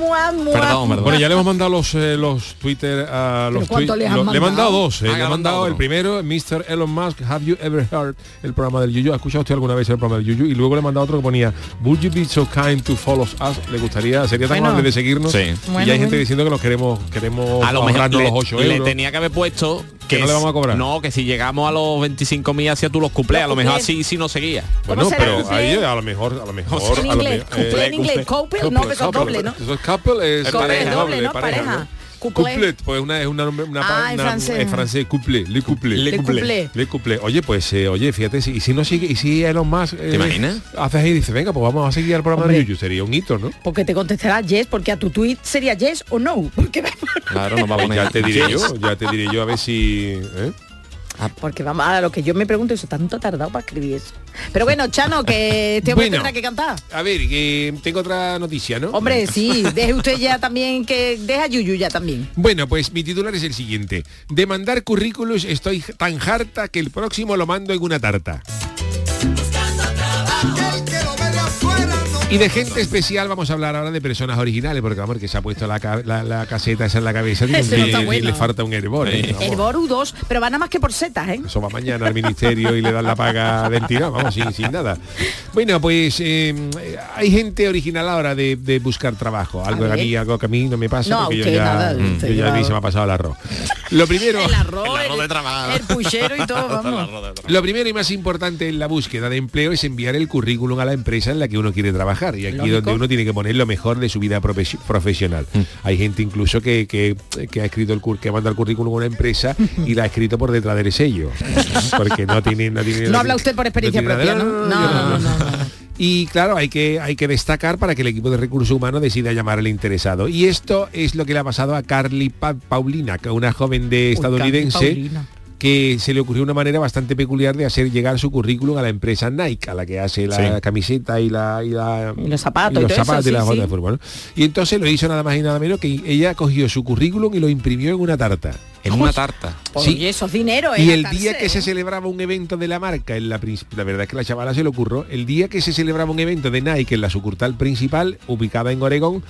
Mua, mua. Perdón, perdón. Bueno, ya le hemos mandado los eh, los Twitter a los cuánto tui- le han lo- Le he mandado dos. eh, Ah, le le he mandado el primero, Mr. Elon Musk, have you ever heard el programa del Yuyu? ¿Ha escuchado usted alguna vez el programa del Yuyu? Y luego le he mandado otro que ponía, would you be so kind to follow us? ¿Le gustaría, sería tan Bueno. amable de seguirnos? Sí. y Bueno, hay gente diciendo que nos queremos queremos A lo mejor le, los 8 le euros. tenía que haber puesto que, no le vamos a cobrar. No, que si llegamos a los 25 mil hacia tú los cuplés, a lo mejor así sí no seguía. Bueno, pero ahí a lo mejor, a lo mejor. En inglés, couple en inglés, couple, no, pero son doble, ¿no? Eso es couple, es Couple, pareja, doble, ¿no? pareja, Couplet, pues una, es una, una, Ah, en una- francés. en francés, couple, le couple. Le couple. Le couple. Oye, pues, eh, oye, fíjate, si, y si no sigue, y si Elon Musk... eh, ¿Te imaginas? Haces ahí y dice, venga, pues vamos a seguir al programa de Hombre. Yuyu, sería un hito, ¿no? Porque te contestará yes, porque a tu tweet sería yes o no. Porque, Claro, no va a Pues poner ya te diré Yes. yo, ya te diré yo a ver si... ¿eh? Porque vamos a lo que yo me pregunto, eso tanto ha tardado para escribir eso. Pero bueno, Chano, que este hombre Bueno. tendrá que cantar. A ver, que tengo otra noticia, ¿no? Hombre, sí, deje usted ya también que deja Yuyu ya también. Bueno, pues mi titular es el siguiente. De mandar currículos estoy tan harta que el próximo lo mando en una tarta. Y de gente especial vamos a hablar ahora de personas originales, porque vamos, que se ha puesto la, ca- la- la caseta esa en la cabeza y, no le falta un hervor. ¿eh? Boru 2, pero va nada más que por setas, ¿eh? Eso va mañana al ministerio y le dan la paga del tirón, vamos, sin, sin nada. Bueno, pues eh, hay gente original ahora de, de buscar trabajo. Algo A que a mí, algo que a mí no me pasa, No, porque yo ya, nada, usted yo ya a mí se me ha pasado el arroz. Lo primero. El arroz, El arroz de trabajo. el puchero y todo, vamos. Lo primero y más importante en la búsqueda de empleo es enviar el currículum a la empresa en la que uno quiere trabajar y aquí Lógico. donde uno tiene que poner lo mejor de su vida profes- profesional. Mm. Hay gente incluso que, que- que ha escrito el que manda el currículum a una empresa y la ha escrito por detrás del sello. Porque no tiene no, tiene- No habla usted por experiencia propia, nada- ¿no? yo No, no, no, no. Y claro, hay que, hay que destacar para que el equipo de recursos humanos decida llamar al interesado. Y esto es lo que le ha pasado a Carly Pa- Paulina, que una joven de estadounidense. Que se le ocurrió una manera bastante peculiar de hacer llegar su currículum a la empresa Nike, a la que hace la Sí. camiseta y la y, la- Y los zapatos y los eso, zapatos y sí, las botas sí. de fútbol. ¿no? Y entonces lo hizo nada más y nada menos que ella cogió su currículum y lo imprimió en una tarta. En una tarta. Sí. Oye, eso es dinero, ¿eh? Y el día que se celebraba un evento de la marca, en la, la verdad es que la chavala se le ocurrió, el día que se celebraba un evento de Nike en la sucursal principal, ubicada en Oregón,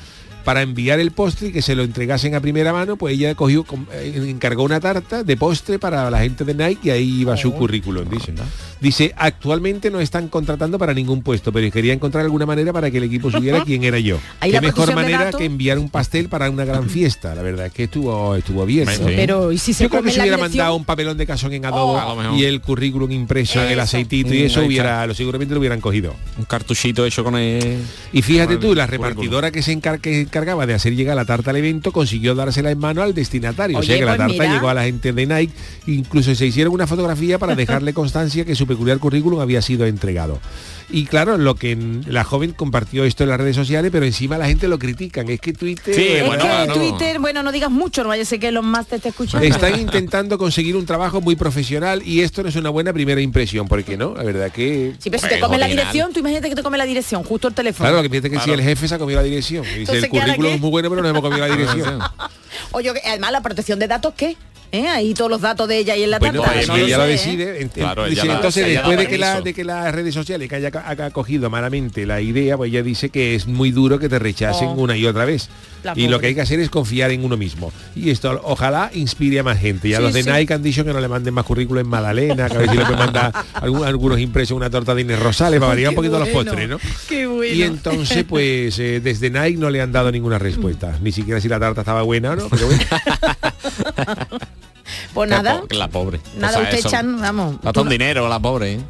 para enviar el postre y que se lo entregasen a primera mano, pues ella cogió, eh, encargó una tarta de postre para la gente de Nike y ahí iba Oh. su currículum, dice. Dice, actualmente no están contratando para ningún puesto, pero quería encontrar alguna manera para que el equipo supiera quién era yo. Qué mejor manera que enviar un pastel para una gran fiesta. La verdad es que estuvo, estuvo bien. ¿no? Sí. Pero, ¿y si se Yo creo que la hubiera dirección? mandado un papelón de casón en adobo Oh. Y el currículum impreso en el Eso. aceitito y Mm, eso hubiera, lo seguramente lo hubieran cogido. Un cartuchito hecho con el... Y fíjate tú, la repartidora que se encar- que encargaba de hacer llegar la tarta al evento consiguió dársela en mano al destinatario. o sea Oye, que la pues tarta mira. llegó a la gente de Nike, incluso se hicieron una fotografía para dejarle constancia que su peculiar currículum había sido entregado. Y claro, lo que la joven compartió esto en las redes sociales, pero encima la gente lo critican. Es que Twitter Sí, Es bueno, que claro. Twitter, bueno, no digas mucho, no vaya a ser que los más te esté escuchando. Están intentando conseguir un trabajo muy profesional y esto no es una buena primera impresión, porque no, la verdad que Sí, pero si Pues, te come la dirección, tú imagínate que te come la dirección, justo el teléfono. Claro, que piensa que si el jefe se ha comido la dirección. Y dice, Entonces, el ¿qué hará currículum es muy bueno, pero no hemos comido la dirección. Oye, que además la protección de datos, ¿qué? ¿Eh? Ahí todos los datos de ella y en la Bueno, tarta. pues no ella lo decide. en- Claro, dice, ella la- entonces, ella después de que, la, permiso. de que las redes sociales que haya ha cogido malamente la idea, pues ella dice que es muy duro que te rechacen Oh. una y otra vez. La y lo que hay que hacer es confiar en uno mismo. Y esto ojalá inspire a más gente. Y a Sí, los de sí. Nike han dicho que no le manden más currículum en Madalena, que a ver si le pueden mandar algún- algunos impresos una torta de Inés Rosales para variar un poquito los postres, ¿no? Qué bueno. Y entonces, pues, eh, desde Nike no le han dado ninguna respuesta. Ni siquiera si la tarta estaba buena o no. Pero bueno. Pues nada, po- La pobre. nada, O sea, usted eso- echan, vamos. Gasta ¿Tú, un dinero la pobre, ¿eh?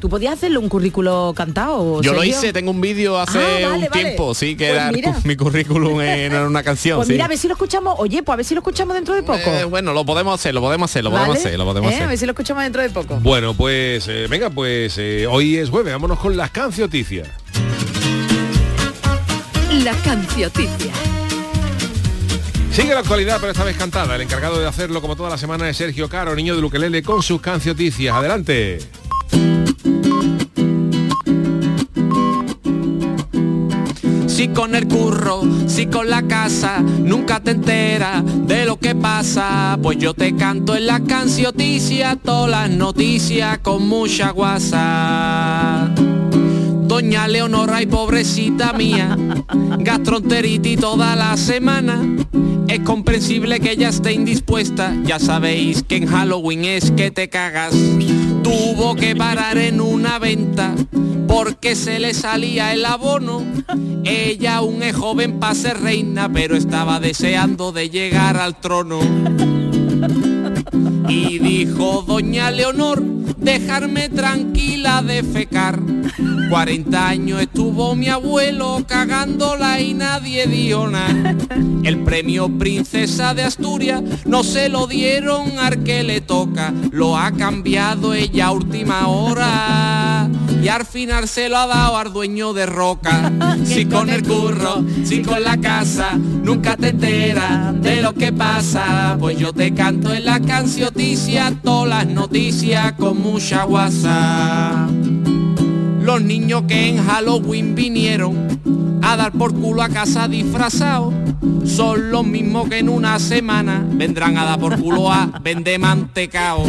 tú podías hacerle un currículo cantado? Yo lo hice, tengo un vídeo hace Ah, vale, un vale. tiempo, sí, que Pues era mira. mi currículum en una canción. Pues sí. mira, a ver si lo escuchamos. Oye, pues a ver si lo escuchamos dentro de poco. Eh, bueno, lo podemos hacer, lo podemos hacer, lo podemos hacer, lo podemos Eh, A hacer. ver si lo escuchamos dentro de poco. Bueno, pues eh, venga, pues eh, hoy es jueves, vámonos con las cancioticias. La cancioticia. Sigue la actualidad, pero esta vez cantada. El encargado de hacerlo como toda la semana es Sergio Caro, niño de Luquelele, con sus cancioticias. Adelante. Si con el curro, si con la casa, nunca te enteras de lo que pasa. Pues yo te canto en la cancioticia, todas las noticias con mucha guasa. Doña Leonora y pobrecita mía, gastroenteritis toda la semana. Es comprensible que ella esté indispuesta, ya sabéis que en Halloween es que te cagas. Tuvo que parar en una venta porque se le salía el abono. Ella aún es joven para ser reina, pero estaba deseando de llegar al trono. Y dijo doña Leonor, dejarme tranquila de fecar. 40 años estuvo mi abuelo cagándola y nadie dijo nada. El premio Princesa de Asturias no se lo dieron al que le toca, lo ha cambiado ella a última hora. Y al final se lo ha dado al dueño de Roca. Si con el curro, si con la casa, nunca te enteras de lo que pasa. Pues yo te canto en la cancioticia, todas las noticias con mucha guasa. Los niños que en Halloween vinieron a dar por culo a casa disfrazados son los mismos que en una semana vendrán a dar por culo a vender mantecao.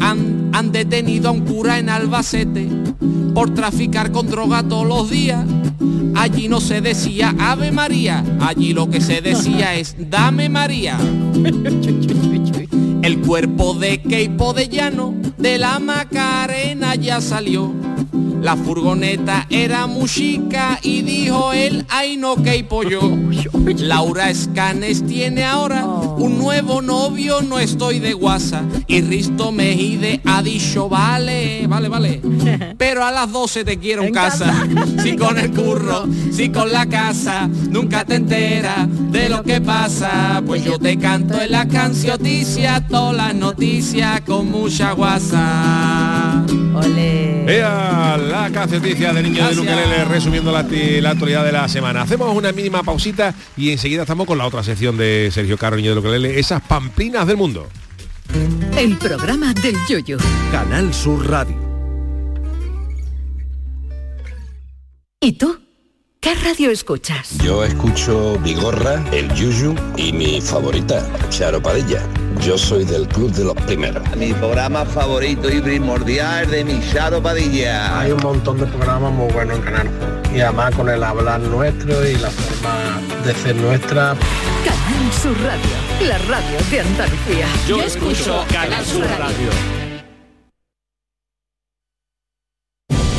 Han, han detenido a un cura en Albacete por traficar con droga todos los días. Allí no se decía Ave María, allí lo que se decía es Dame María. El cuerpo de Keipo de Llano de la Macarena ya salió. La furgoneta era muy chica y dijo él, ay no Keipo yo. Laura Escanes tiene ahora un nuevo novio, no estoy de guasa. Y Risto Mejide ha dicho, vale, vale, vale. Pero a las 12 te quiero en casa. Si con el curro, si con la casa, nunca te enteras de lo que pasa. Pues yo te canto en la cancioticia, todas las noticias con mucha guasa. Ole. Vea la cancioticia de niño de. Luquelele resumiendo la, actualidad de la semana. Hacemos una mínima pausita y enseguida estamos con la otra sección de Sergio Caro, niño de Luquelele, esas pamplinas del mundo. El programa del yoyo. Canal Sur Radio. ¿Y tú? ¿Qué radio escuchas? Yo escucho Vigorra, El Yuyu y mi favorita, Charo Padilla. Yo soy del club de los primeros. Mi programa favorito y primordial de mi Charo Padilla. Hay un montón de programas muy buenos en Canal Sur. Y además con el hablar nuestro y la forma de ser nuestra. Canal Sur Radio, la radio de Andalucía. Yo escucho Canal Sur Radio.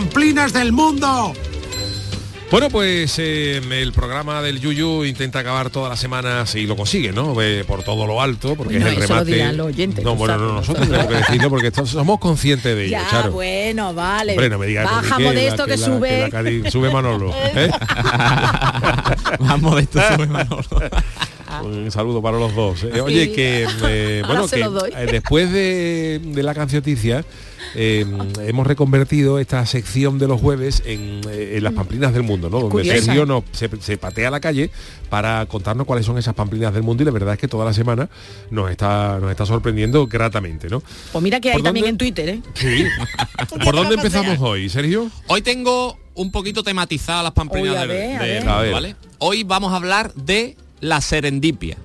¡Pamplinas del mundo! Bueno, pues eh, el programa del Yuyu intenta acabar todas las semanas y lo consigue, ¿no? Eh, por todo lo alto, porque Bueno, es el eso lo remate. dirán los oyentes, no, bueno, no, nosotros tenemos que decirlo porque esto- somos conscientes de ello, Ya, Charo. bueno, vale. Hombre, no me digas Baja que- modesto la- que, la- sube. que la sube Manolo. ¿eh? Más modesto sube Manolo. Un saludo para los dos. Eh, Oye, que eh, bueno, que eh, después de, de la cancioticia eh, hemos reconvertido esta sección de los jueves en, en las pamplinas del mundo, ¿no? Donde. Sergio nos, se, se patea a la calle para contarnos cuáles son esas pamplinas del mundo y la verdad es que toda la semana nos está, nos está sorprendiendo gratamente, ¿no? Pues mira que hay ¿Por también dónde? en Twitter, ¿eh? Sí. ¿Por dónde empezamos hoy, Sergio? Hoy tengo un poquito tematizadas las pamplinas del, ver. ¿vale? Hoy vamos a hablar de la serendipia.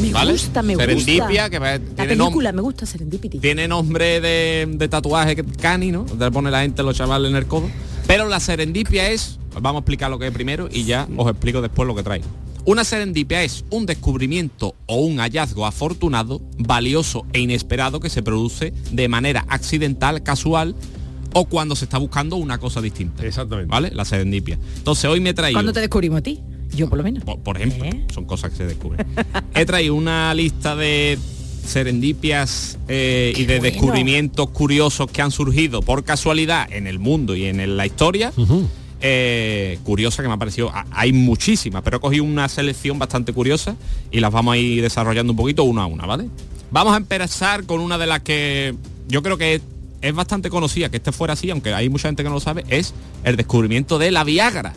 Me ¿vale? gusta, me serendipia, gusta. que va- La tiene, nom- película me gusta Serendipity. tiene nombre de, de tatuaje cani, ¿no? Te pone la gente los chavales en el codo. Pero la serendipia es, vamos a explicar lo que es primero y ya os explico después lo que trae. Una serendipia es un descubrimiento o un hallazgo afortunado, valioso e inesperado que se produce de manera accidental, casual o cuando se está buscando una cosa distinta. Exactamente. ¿Vale? La serendipia. Entonces hoy me he traído... ¿Cuándo te descubrimos a ti? Yo por lo menos. Por, por ejemplo, ¿Eh? son cosas que se descubren. He traído una lista de serendipias eh, y de bueno. descubrimientos curiosos que han surgido por casualidad en el mundo y en el- la historia. Eh, curiosa que me ha parecido, a- hay muchísimas, pero he cogido una selección bastante curiosa y las vamos a ir desarrollando un poquito una a una, ¿vale? Vamos a empezar con una de las que yo creo que es, es bastante conocida, que este fuera así, aunque hay mucha gente que no lo sabe, es el descubrimiento de la Viagra.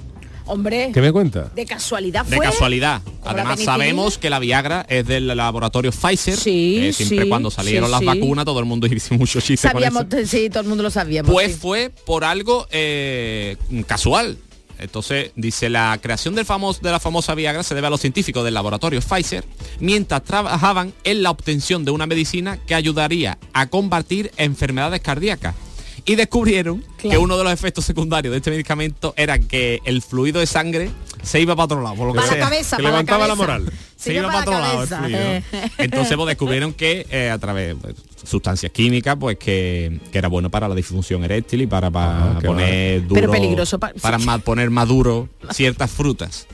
Hombre, ¿Qué me cuenta? de casualidad De fue. casualidad. la Además sabemos que la Viagra es del laboratorio Pfizer. Sí, Eh, siempre sí, cuando salieron sí, las sí. vacunas todo el mundo hizo mucho chiste con Sabíamos, eso. sí, todo el mundo lo sabíamos. Pues sí. fue por algo eh, casual. Entonces, dice, la creación del famoso, de la famosa Viagra se debe a los científicos del laboratorio Pfizer mientras trabajaban en la obtención de una medicina que ayudaría a combatir enfermedades cardíacas. Y descubrieron que uno de los efectos secundarios de este medicamento era que el fluido de sangre se iba para otro lado, por lo que Para la sea. cabeza, que para la levantaba la cabeza. moral. Se Se iba para para otro la lado el fluido. Entonces pues, descubrieron que eh, a través de sustancias químicas, pues que, que era bueno para la disfunción eréctil y para, para Ah, poner duro, Pero peligroso pa- para ma- poner maduro ciertas frutas,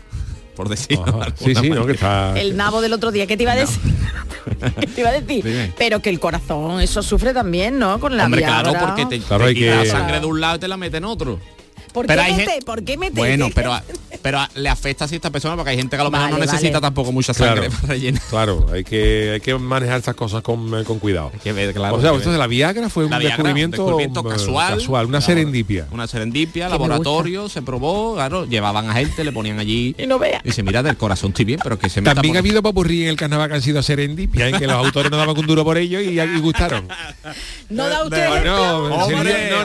por decirlo. de Ajá. alguna Sí, sí, ¿no? Que está... El nabo del otro día, ¿qué te iba a decir? ¿Qué te iba a decir? Dime. Pero que el corazón, eso sufre también, ¿no? Con la Hombre, claro, porque te, Claro, te que- la sangre de un lado y te la mete en otro. ¿Por pero qué hay gente- ¿Por qué mete? Bueno, pero Pero a- le afecta a ciertas personas porque hay gente que a lo mejor Vale, no necesita vale. tampoco mucha sangre Claro. para rellenar. Claro, hay que, hay que manejar estas cosas con, eh, con cuidado. que ver, claro, o sea, hay entonces ver. la Viagra fue un La Viagra, descubrimiento, descubrimiento eh, casual, una Claro. serendipia. Una serendipia, me laboratorio, se probó, claro, llevaban a gente, le ponían allí. Y no vea. Dice, mira, del corazón estoy bien, pero que se meta También por- ha habido popurrí en el carnaval que han sido serendipia, en que los autores no daban un duro por ello y, y gustaron. No da usted No,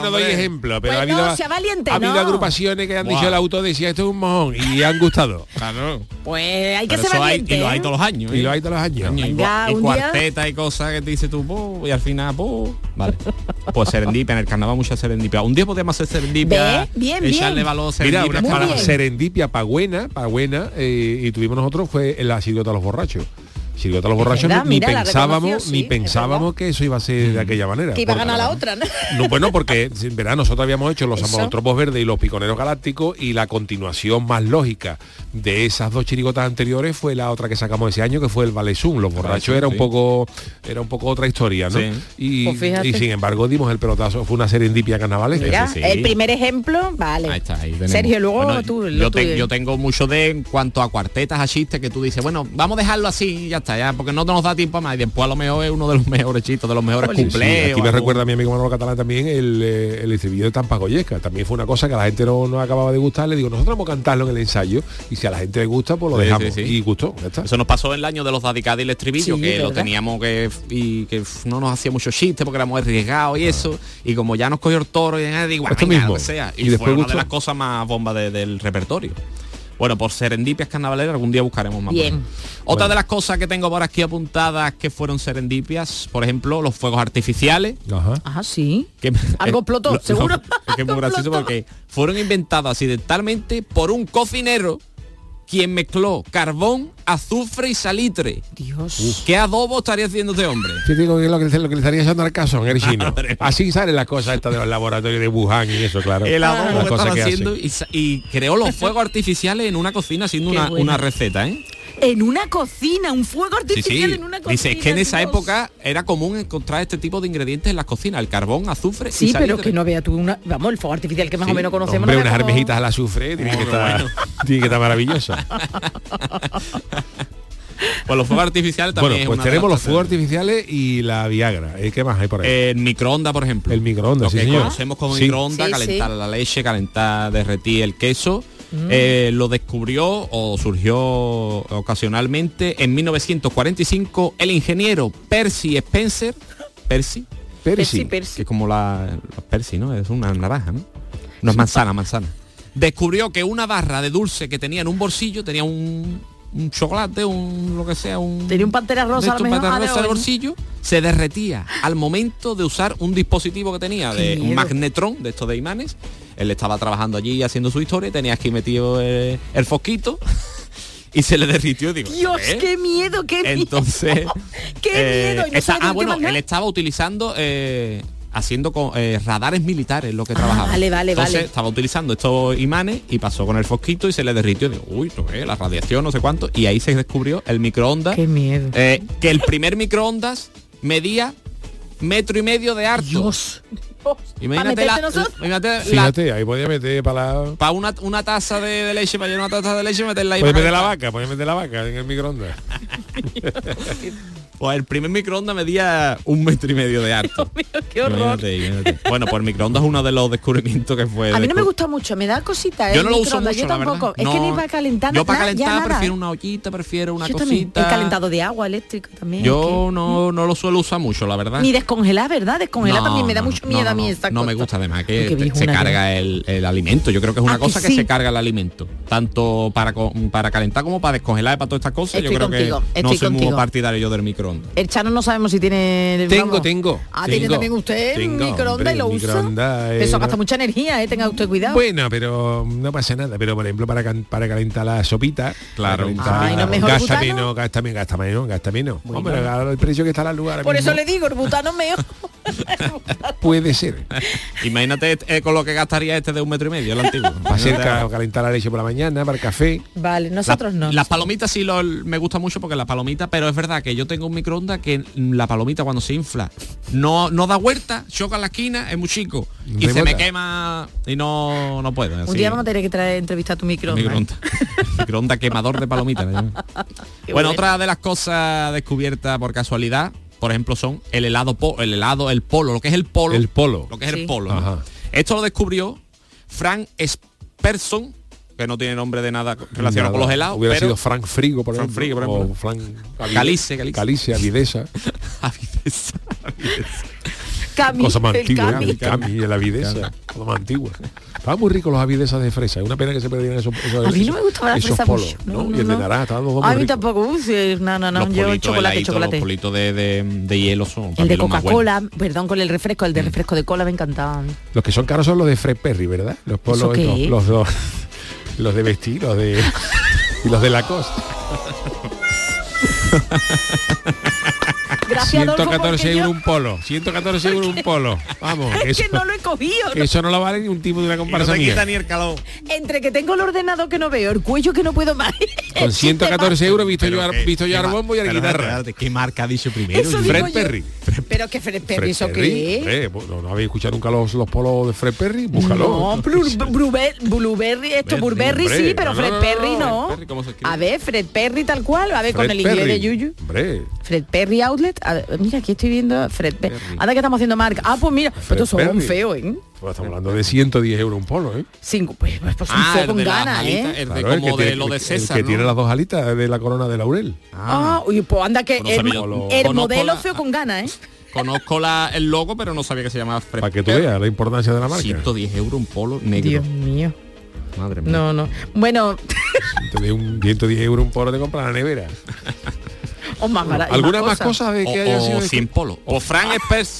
no, doy ejemplo, pero Pues ha habido, no, sea valiente, ha habido no. agrupaciones que han dicho el autor decía esto es un mojón y han gustado. Claro. Pues hay que ser eso hay, valiente. y lo hay ¿eh? todos los años. Y ¿eh? lo hay todos los años. Y, y día- cuarteta y cosas que te dices tú, "Po", y al final, po. vale. Pues serendipia, en el carnaval mucha serendipia. Un día podemos hacer serendipia, Ve, bien, bien. echarle valor a Mira, serendipia. una para bien. serendipia pagüena, pagüena, eh, y tuvimos nosotros fue la sirviota a los borrachos. Sirviota a los borrachos verdad, ni mira, pensábamos, ni es pensábamos que eso iba a ser de aquella manera. Que iba a ganar la otra, ¿no? No, bueno, porque en verdad nosotros habíamos hecho los amotropos verdes y los piconeros galácticos y la continuación más lógica de esas dos chirigotas anteriores fue la otra que sacamos ese año que fue el Valesún. Los borrachos era un sí. poco era un poco otra historia, ¿no? Sí. Y, Pues y sin embargo dimos el pelotazo, fue una serendipia carnavalesca. Mira, sí, sí. el primer ejemplo, vale. Ahí está, ahí. Sergio, luego Bueno, tú. lo yo, te- yo tengo mucho de en cuanto a cuartetas, a chistes, que tú dices, bueno, vamos a dejarlo así y ya está, ya, porque no nos da tiempo más. Y después a lo mejor es uno de los mejores chistes, de los mejores Sí, sí, cumpleaños. Aquí me recuerda a mi amigo Manolo Catalán también el, eh, el estribillo de Tampa Goyesca. También fue una cosa que a la gente no, no acababa de gustar. Le digo, nosotros vamos a cantarlo en el ensayo y si a la gente le gusta, pues lo Sí, dejamos. sí, sí. Y gustó, ya está. Eso nos pasó en el año de los Dadicadi y el estribillo, Sí, que lo teníamos que y que no nos hacía mucho chiste porque éramos arriesgados y eso. Y como ya nos cogió el toro y digo, "Ah, Esto mismo. lo que sea. Y, Y después fue una gustó. de las cosas más bombas de- del repertorio. Bueno, por serendipias carnavaleras algún día buscaremos más. Bien. Otra de las cosas que tengo por aquí apuntadas que fueron serendipias, por ejemplo, los fuegos artificiales. Ajá. Ah, sí. Que, Algo explotó, lo- seguro. lo- es que es muy gracioso porque fueron inventados accidentalmente por un cocinero quien mezcló carbón, azufre y salitre. Dios. ¿Qué adobo estaría haciendo este hombre? Sí, digo que es lo que, lo que le estaría echando al caso en el chino. Así salen las cosas estas de los laboratorios de Wuhan y eso, claro. El adobo Las que estaba haciendo y, y creó los fuegos artificiales en una cocina haciendo una, una receta, ¿eh? En una cocina, un fuego artificial sí. en una cocina. Dice, es que en esa Dios. época era común encontrar este tipo de ingredientes en las cocinas, el carbón, azufre y Sí, pero que no vea tú una. Vamos, el fuego artificial que más Sí. o menos conocemos. Hombre, no unas como- armejitas al azufre tiene que estar, bueno. tiene que estar maravillosa. Pues los fuegos artificiales también Bueno, es pues tenemos los fuegos artificiales y la Viagra. ¿Eh? ¿Qué más hay por ahí? El microondas, por ejemplo. el microondas, Lo sí que señor. conocemos como Sí. microondas, Sí, calentar sí. la leche, calentar, derretir el queso. Mm. Eh, lo descubrió o surgió ocasionalmente en 1945 el ingeniero Percy Spencer. Percy, Percy. Percy, Percy. que es como la, la Percy, ¿no? Es una naranja, ¿no? No es manzana, manzana. Descubrió que una barra de dulce que tenía en un bolsillo tenía un, un chocolate, un lo que sea, un Tenía un pantera rosa a estos lo mejor. patas ah, bolsillo, se derretía al momento de usar un dispositivo que tenía de un magnetrón de estos de imanes. Él estaba trabajando allí haciendo su historia, tenía aquí metido eh, el fosquito y se le derritió. Digo, Dios, ¿eh? qué miedo, qué miedo. Entonces, qué eh, miedo. no esa- ah, bueno, él estaba utilizando eh, haciendo con, radares militares lo que trabajaba. Ah, vale, vale, Entonces vale. estaba utilizando estos imanes y pasó con el fosquito y se le derritió. Digo, uy, no la radiación, no sé cuánto. Y ahí se descubrió el microondas. Qué miedo. Que el primer microondas medía metro y medio de harto. Dios. Imagínate la, imagínate la- Fíjate, ahí podía meter para la... para una, una taza de, de leche, para llenar una taza de leche, meterla ahí. Podía para meter la vaca, podía meter la vaca en el microondas. Pues el primer microondas medía un metro y medio de harto. Qué horror. Imagínate, imagínate. Bueno, pues el microondas es uno de los descubrimientos que fue. A mí no me gusta mucho, me da cosita. ¿eh? Yo no lo uso mucho, Yo tampoco. Es que No, ni para calentar. Yo para calentar nada, prefiero una ollita, prefiero una Yo cosita. El calentado de agua eléctrico también. Yo no, no lo suelo usar mucho, la verdad. Ni descongelar, ¿verdad? Descongelar No, también me da mucho miedo a mí no, esta No me gusta además que te- se carga el, el alimento. Yo creo que es una ¿A que cosa que, sí? se carga el alimento. Tanto para, para calentar como para descongelar y para todas estas cosas. Estoy yo creo que no soy muy partidario yo del microondas. El Chano no sabemos si tiene... Tengo, vamos. tengo, Ah, tiene tengo, también usted tengo, un microondas hombre, y lo usa. Eso gasta mucha energía, ¿eh? Tenga usted cuidado. Bueno, pero no pasa nada. Pero por ejemplo, para, can- para calentar la sopita, Claro. para calentar- Ay, ¿no es mejor gasta butano? menos, gasta menos, gasta menos, gasta menos. Hombre, el precio que está la luz ahora Por eso le digo, el butano mejor. Puede ser. Imagínate eh, con lo que gastaría este de un metro y medio, el antiguo. Va a ser ca- calentar la leche por la mañana, para el café. Vale, nosotros no. Las palomitas sí lo, me gusta mucho porque las palomitas, pero es verdad que yo tengo un microondas que la palomita cuando se infla no, no da vuelta, choca en la esquina, es muy chico. Y se me quema y no, no puedo. Un así. día vamos a tener que traer entrevista a tu microondas. Microondas. microondas quemador de palomitas. bueno, bueno. otra de las cosas descubiertas por casualidad, por ejemplo, son el helado, po- el helado, el polo, lo que es el polo. El polo. Lo que es Sí. el polo. Esto lo descubrió Frank Sperson, que no tiene nombre de nada relacionado con Nada. los helados. Hubiera pero sido Frank Frigo, por Frank ejemplo. Frigo, por ejemplo. O Frank Avide- Calice, Calice. Calice, Avidesa. Avidesa, avidesa. Cami, Cosa más el antigua. Cami. El Cami, el Avidesa. Cosa más antigua. Estaban muy ricos los Avidesas de fresa. Es una pena que se perdieran esos, esos A mí no me gustaba la fresa polos, mucho. ¿no? No, no, y el de naranja, estaban los dos A muy mí ricos. tampoco, uy, sí, no, no, no, los yo politos chocolate, heladitos, chocolate. Los politos de, de, de hielo son. El de los. Coca-Cola, perdón, con el refresco, el de refresco de cola me encantaba. Los que son caros son los de Fred Perry, ¿verdad? Los polos, ¿Eso qué estos, es? los, los, los de vestir, los de los de la costa. Gracias, Adolfo, 114 porque yo- euros un polo. 114 euros un polo. Vamos. Es que eso, no lo he cogido. eso no lo vale ni un tipo de una comparsa mía. ni el calor. Entre que tengo el ordenador que no veo, el cuello que no puedo más. Con 114 euros visto yo, Pero a- que- visto yo al bombo y a la guitarra. espérate, ¿Qué marca ha dicho primero? Eso Fred yo. Perry. Pero que Fred Perry, Fred ¿eso Perry, qué es? hombre, pues, ¿no, no habéis escuchado nunca los, los polos de Fred Perry? Búscalo. No, Blu- Blueberry, esto, Berry, Burberry sí, pero No, Fred no, no, Perry no. no. Fred Perry, ¿cómo se escribe? A ver, Fred Perry tal cual, a ver, con el inglés de. Yuyu. Hombre. Fred Perry Outlet. A mira, aquí estoy viendo Fred Perry. Anda que estamos haciendo marca. Ah, pues mira, estos son feos, ¿eh? Pues estamos hablando de 110 euros un polo, ¿eh? Cinco, pues, pues, pues un Ah, feo con de ganas, ¿eh? el de Claro, como de tiene- lo de el César, que ¿no? tiene las dos alitas de la corona de laurel. Ah, uy, pues anda que Pues no el, modelo la- feo con ganas, ¿eh? Conozco la, el logo, pero no sabía que se llamaba Fred Para que tú veas la importancia de la marca. 110 euros un polo negro. Dios mío. Madre mía. No, no. Bueno, Te de un 110 euros un polo te compra la nevera. o más barato. ¿Alguna más cosa de que o, haya o sido 100 polos. O Frank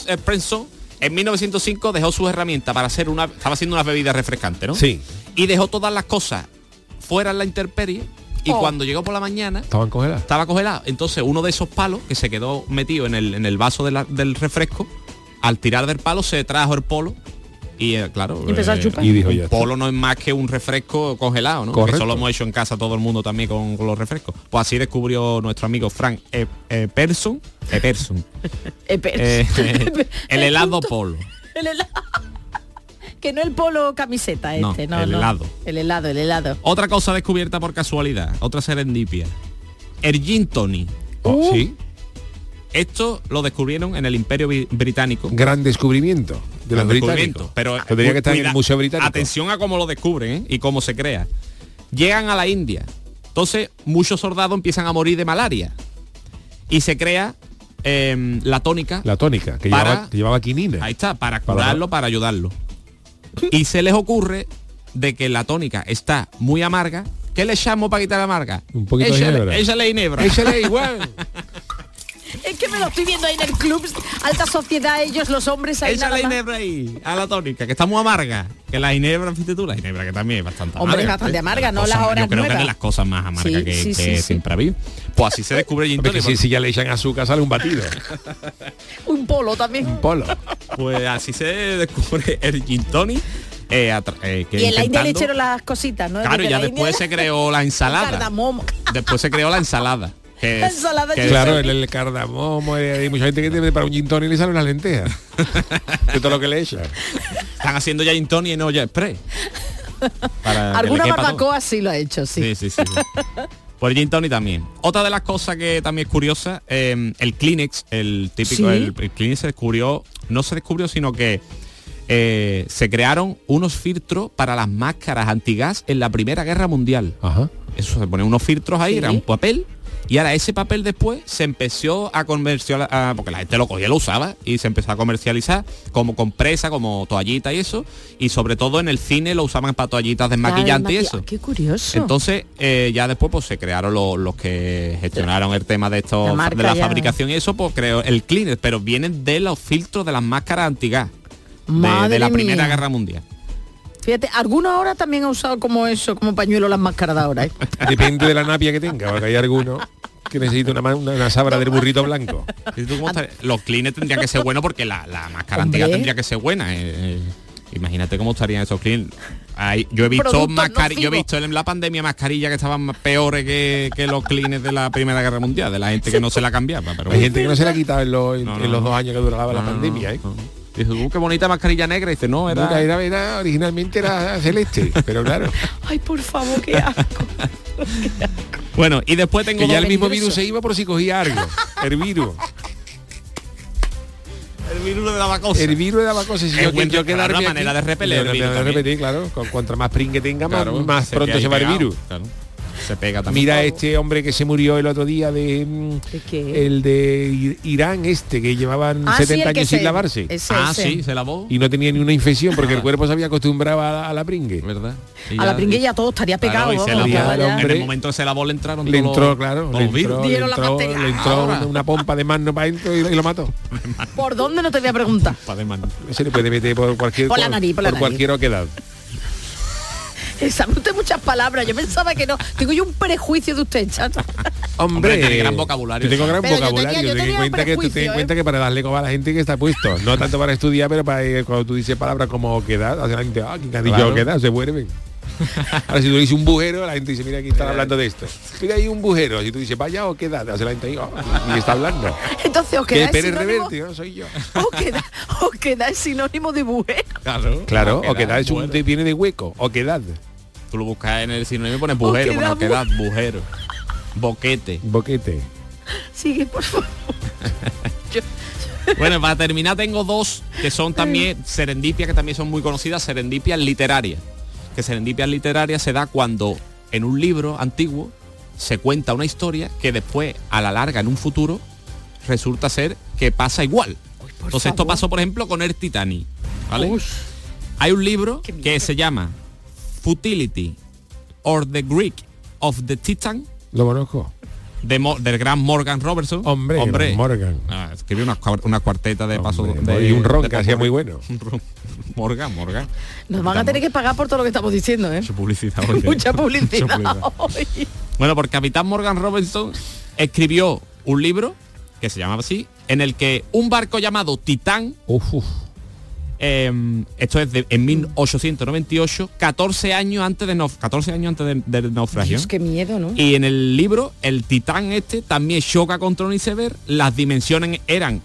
Spencer en 1905 dejó sus herramientas para hacer una... Estaba haciendo unas bebidas refrescantes, ¿no? Sí. Y dejó todas las cosas fuera en la intemperie y Oh. cuando llegó por la mañana Estaban congeladas. estaba congelado. Entonces uno de esos palos que se quedó metido en el, en el vaso de la- del refresco, al tirar del palo se trajo el polo y eh, claro, Y empezó a chupar. Y dijo, un ya está. polo no es más que un refresco congelado, ¿no? Que Correcto. eso lo hemos hecho en casa todo el mundo también con, con los refrescos. Pues así descubrió nuestro amigo Frank E- eh, Person, eh, Eh, eh, el helado polo. El helado. Que no el polo camiseta No, este, no, el no. helado. El helado, el helado. Otra cosa descubierta por casualidad, otra serendipia. El gin tonic. Oh, Uh. sí. Esto lo descubrieron en el Imperio Británico. Gran descubrimiento de los británicos. Pero Tendría que estar en el Museo Británico. Atención a cómo lo descubren ¿eh? y cómo se crea. Llegan a la India. Entonces muchos soldados empiezan a morir de malaria. Y se crea em, la tónica. La tónica, que, Para- llevaba, que llevaba quinina. Ahí está, para curarlo, para ayudarlo. Y se les ocurre de que la tónica está muy amarga. ¿Qué le echamos para quitar la amarga? Un poquito de échale, ginebra. Échale ginebra. Échale igual. Es que me lo estoy viendo ahí en el club, alta sociedad, ellos los hombres ahí nada más. ginebra ahí, a la tónica, que está muy amarga. Que la ginebra, fíjate tú, la ginebra que también es bastante Hombre, amarga. es bastante ¿eh? amarga, no las horas Yo creo que es de las cosas más amargas Sí, que, sí, que sí, sí. siempre ha habido. Pues así se descubre el gin Hombre, que tonic. si, si ya le echan azúcar sale un batido. Un polo también. Un polo. Pues así se descubre el gin tonic. eh, eh, que Y en la India le echaron las cositas, ¿no? Claro, ya la después India- se creó la ensalada. Después se creó la ensalada. Que ensalada que Claro, el, el cardamomo, hay mucha gente que te- para un gin tonic le salen las lentejas. de todo lo que le echan. Están haciendo ya gin tonic y no ya spray. Para Alguna todo. barbacoa sí lo ha hecho, sí. Sí, sí, sí. Por el gin tonic también. Otra de las cosas que también es curiosa, eh, el Kleenex, el típico, Sí. el, el Kleenex se descubrió, no se descubrió, sino que eh, se crearon unos filtros para las máscaras antigas en la Primera Guerra Mundial. Ajá. Eso se ponen unos filtros ahí, Sí. era un papel. Y ahora ese papel después se empezó a comercializar, porque la gente lo cogía y lo usaba, y se empezó a comercializar como compresa, como toallita y eso. Y sobre todo en el cine lo usaban para toallitas desmaquillantes y Ay, eso. Qué curioso. Entonces, eh, ya después pues se crearon lo- los que gestionaron el tema de esto La de la ya. fabricación y eso, pues creo el cleaner, pero vienen de los filtros de las máscaras antigas de, de la Primera. Guerra Mundial. Fíjate, algunos ahora también han usado como eso, como pañuelo las máscaras de ahora. ¿eh? Depende de la napia que tenga, porque hay algunos. que necesita una, una, una sábana del burrito blanco. ¿Y tú cómo estarías? Los cleans tendrían que ser buenos porque la, la máscara antigua tendría que ser buena. eh, eh. Imagínate cómo estarían esos cleans. Hay- yo he visto Productos mascari- yo he visto en la pandemia mascarillas que estaban peores que, que los cleans de la Primera Guerra Mundial, de la gente que no se la cambiaba. Pero Hay gente que no se la ha quitado en los, en- No, en no, los dos años que duraba la No, pandemia, no, ¿eh? Dice, "Uh, qué bonita mascarilla negra. Y dice, no, era... Era, era, era- originalmente era celeste, pero claro. Ay, por favor, qué asco. Bueno, y después tengo Que ya el mismo virus se iba por si cogía algo. El virus. El virus le daba cosas. El virus daba cosas. Si Es yo, buen- yo aquí- manera de repeler el virus de claro. Con- Contra más prin que tenga, más, Claro, más se pronto se va el virus. claro. Se pega también. Mira este hombre que se murió el otro día de, mm, qué? el de I- Irán este que llevaban Ah, sí, 70 el que años sin se- lavarse ese, ah, ese. sí, se lavó. y no tenía ni una infección porque el cuerpo se había acostumbrado a la, a la pringue. ¿Verdad? A la pringuilla todo estaría pegado. Claro, y se vamos, lavó. estaba el ya- hombre- En el momento se lavó le entraron Le entró, claro, le entró, le Dieron la entró, bacteria. le entró Ahora. una, una pompa de mano para adentro y, lo- y lo mató. ¿Por dónde no te voy a preguntar? Pa' de mano. Se le puede meter por cualquier Por la nariz, por la nariz. cualquier oquedad. Sabe usted muchas palabras. Yo pensaba que no. Tengo yo un prejuicio de usted, chato. Hombre, Hombre, tiene gran vocabulario, Yo tengo gran Pero yo vocabulario. tenía- yo ten en tenía cuenta que tú ten prejuicio, en ¿eh? cuenta que para darle coba a la gente que está puesto. No tanto para estudiar, pero para eh, cuando tú dices palabras como oquedad, hace la gente, ah, ¿quién ha dicho Claro. Se vuelven. Ahora si tú dices un bujero, la gente dice, mira aquí están hablando de esto. Mira ahí un bujero. Si tú dices, vaya oquedad, hace la gente ahí, oh, y está hablando. Entonces, os Que queda Pérez sinónimo, Reverte, no soy yo. os queda, os queda es sinónimo de mujer. Claro, Claro, oquedad, oquedad es un, bueno. de- viene de hueco, oquedad. Tú lo buscas en el sinónimo y pones bujero, bueno, queda bujero. Boquete. Boquete. Sigue, por favor. Bueno, para terminar tengo dos que son también serendipias, que también son muy conocidas, serendipias literarias. Que serendipias literarias se da cuando en un libro antiguo se cuenta una historia que después, a la larga, en un futuro, resulta ser que pasa igual. Entonces esto pasó, por ejemplo, con el Titanic. ¿vale? Hay un libro que se llama Futility or the Greek of the Titan Lo conozco. de Mo- del gran Morgan Robertson. Hombre, hombre. Morgan. Ah, escribió una, cuar- una cuarteta de paso de, y un ron de que hacía muy bueno. Morgan, Morgan. Nos van a tener que pagar por todo lo que estamos diciendo, ¿eh? Mucha publicidad hoy, ¿eh? Mucha publicidad. Mucha publicidad. hoy. Bueno, porque Capitán Morgan Robinson escribió un libro que se llamaba así, en el que un barco llamado Titán, uf. Eh, esto es de, en 1898, 14 años antes de nauf- 14 años antes de- del naufragio. Dios, qué miedo, ¿no? Y en el libro, el titán este también choca contra un iceberg, las dimensiones eran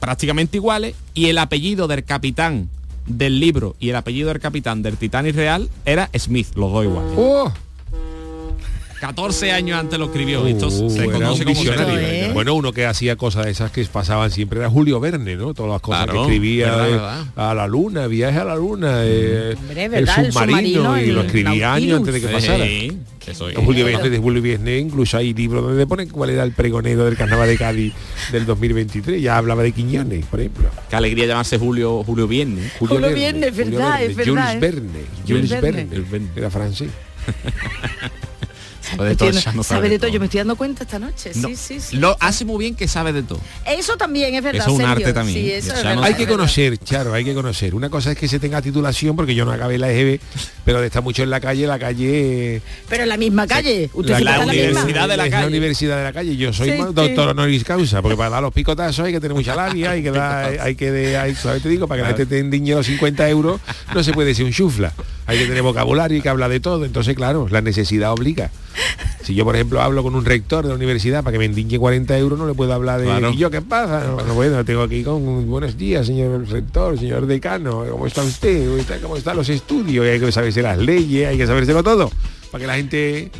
prácticamente iguales y el apellido del capitán del libro y el apellido del capitán del Titanic real era Smith, los dos iguales. Oh, 14 años antes lo escribió. Esto Uh, se era conoce como. Bueno, uno que hacía cosas de esas que pasaban siempre era Julio Verne, ¿no? Todas las cosas Claro, que escribía verdad, de- verdad. a la luna, viaje a la luna, eh, Hombre, el, submarino, y lo escribía años antes de que pasara. Sí, eso es. Julio Verne, de Julio Verne, incluso hay libros donde pone cuál era el pregonero del carnaval de Cádiz del 2023. Ya hablaba de Quiñones, por ejemplo. Qué alegría llamarse Julio Julio Viernes. Julio Julio verdad, Verne, es verdad, Jules. Verne. Jules Jules Verne. Verne. Era francés. Sabe de todo, Entiendo. ya no sabe de todo. Yo me estoy dando cuenta esta noche. No, Sí, sí, sí. Lo hace muy bien que sabe de todo. Eso también es verdad. Eso es un arte también. Sí, eso Ya es no- verdad, Hay que conocer, Charo, hay que conocer. Una cosa es que se tenga titulación, porque yo no acabé la EGB, pero de estar mucho en la calle, la calle... Pero en la misma calle. Usted la, misma. universidad de la es calle. La universidad de la calle. Yo soy Sí, doctor sí. honoris causa, porque para dar los picotazos hay que tener mucha labia, hay que dar, hay que de, hay, ¿sabes? te digo, para que la gente te endiñe los 50 euros, no se puede ser un chufla. Hay que tener vocabulario y que habla de todo. Entonces, claro, la necesidad obliga. Si yo, por ejemplo, hablo con un rector de la universidad para que me endiñe 40 euros, no le puedo hablar de Claro. ¿y yo qué pasa? No, no, bueno, tengo que ir con buenos días, señor rector, señor decano, ¿cómo está usted? ¿Cómo está- ¿Cómo están los estudios? Y hay que saberse las leyes, hay que sabérselo todo. Para que la gente,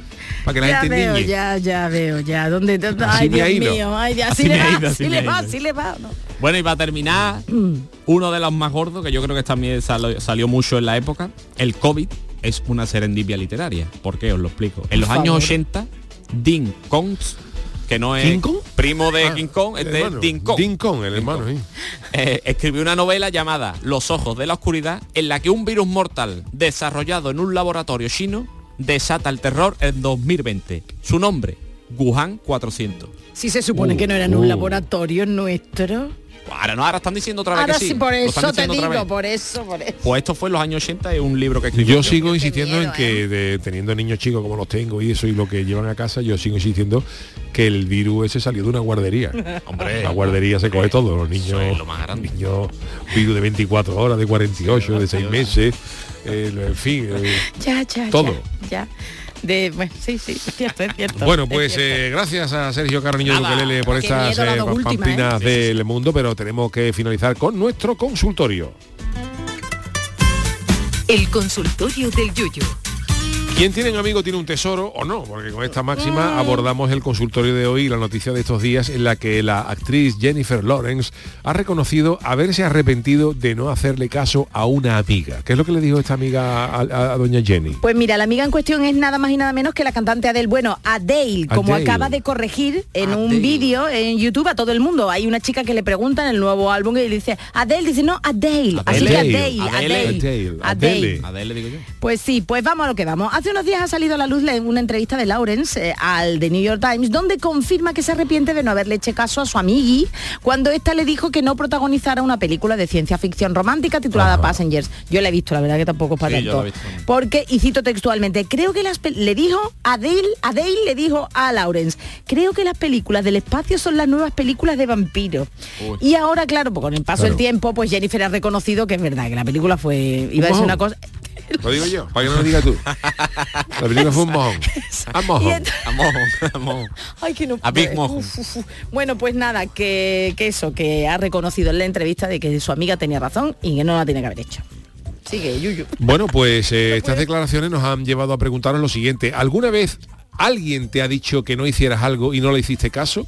para que la Ya gente veo, ya, ya veo, ya. ¿Dónde? dónde- Así ay, me ha Dios ido. mío. Ay, ya, Así así, le va, ido, así así me le va, así le va. ¿no? Bueno, y para terminar, uno de los más gordos, que yo creo que también salió, salió mucho en la época, el COVID es una serendipia literaria. ¿Por qué? Os lo explico. En los Por años favor. 80, Dean Koontz, que no es primo de Ah, King Kong, el es hermano. Dean Kong. Dean Kong, el hermano. Eh, escribió una novela llamada Los ojos de la oscuridad, en la que un virus mortal desarrollado en un laboratorio chino desata el terror en 2020. Su nombre, Wuhan 400. Si se supone Uh, que no era en un uh. laboratorio nuestro. Ahora no, ahora están diciendo otra vez Ahora que sí, sí. por eso te diciendo otra digo, vez. por eso, por eso. Pues esto fue en los años 80, es un libro que escribió. Yo sigo insistiendo en ¿eh? que de- teniendo niños chicos como los tengo y eso y lo que llevan a casa, yo sigo insistiendo que el virus ese salió de una guardería. Hombre, la guardería se coge todo, los niños, es lo más grande. niños virus de 24 horas, de 48, de 6 meses, eh, en fin, eh, Ya, ya, todo. Ya, ya. De, bueno, sí, sí, es cierto, es cierto. Bueno, es pues cierto. eh, gracias a Sergio Carniño Nada. Duquelele por estas eh, pamplinas ¿eh? del mundo, pero tenemos que finalizar con nuestro consultorio. El consultorio del Yuyu. Quien tiene un amigo tiene un tesoro o no, porque con esta máxima abordamos el consultorio de hoy y la noticia de estos días en la que la actriz Jennifer Lawrence ha reconocido haberse arrepentido de no hacerle caso a una amiga. ¿Qué es lo que le dijo esta amiga a, a- a doña Jenny? Pues mira, la amiga en cuestión es nada más y nada menos que la cantante Adele. Bueno, Adele, como Adele. acaba de corregir en un vídeo en YouTube a todo el mundo. Hay una chica que le pregunta en el nuevo álbum y le dice, Adele, dice, no, Adele. Así que Adele, Adele, Adele, Adele. Adele, digo yo. Pues sí, pues vamos a lo que vamos. Hace unos días ha salido a la luz una entrevista de Lawrence eh, al The New York Times donde confirma que se arrepiente de no haberle hecho caso a su amigui cuando ésta le dijo que no protagonizara una película de ciencia ficción romántica titulada Passengers. Yo la he visto, la verdad que tampoco es para Sí, tanto. Porque, y cito textualmente, creo que las le dijo Adele, Adele le dijo a Lawrence, creo que las películas del espacio son las nuevas películas de vampiros. Uy. Y ahora, claro, pues con el paso Claro. del tiempo, pues Jennifer ha reconocido que es verdad, que la película fue, iba a mojón. una cosa, Lo digo yo, para que no lo digas tú. La película fue un mojón. A Y mojón. ent- A mojón, a mojón. Ay, que no A Big. Uf, uf, uf. Bueno, pues nada, que, que eso, que ha reconocido en la entrevista de que su amiga tenía razón y que no la tiene que haber hecho. Sigue, Yuyu. Bueno, pues eh, estas declaraciones nos han llevado a preguntarnos lo siguiente. ¿Alguna vez alguien te ha dicho que no hicieras algo y no le hiciste caso?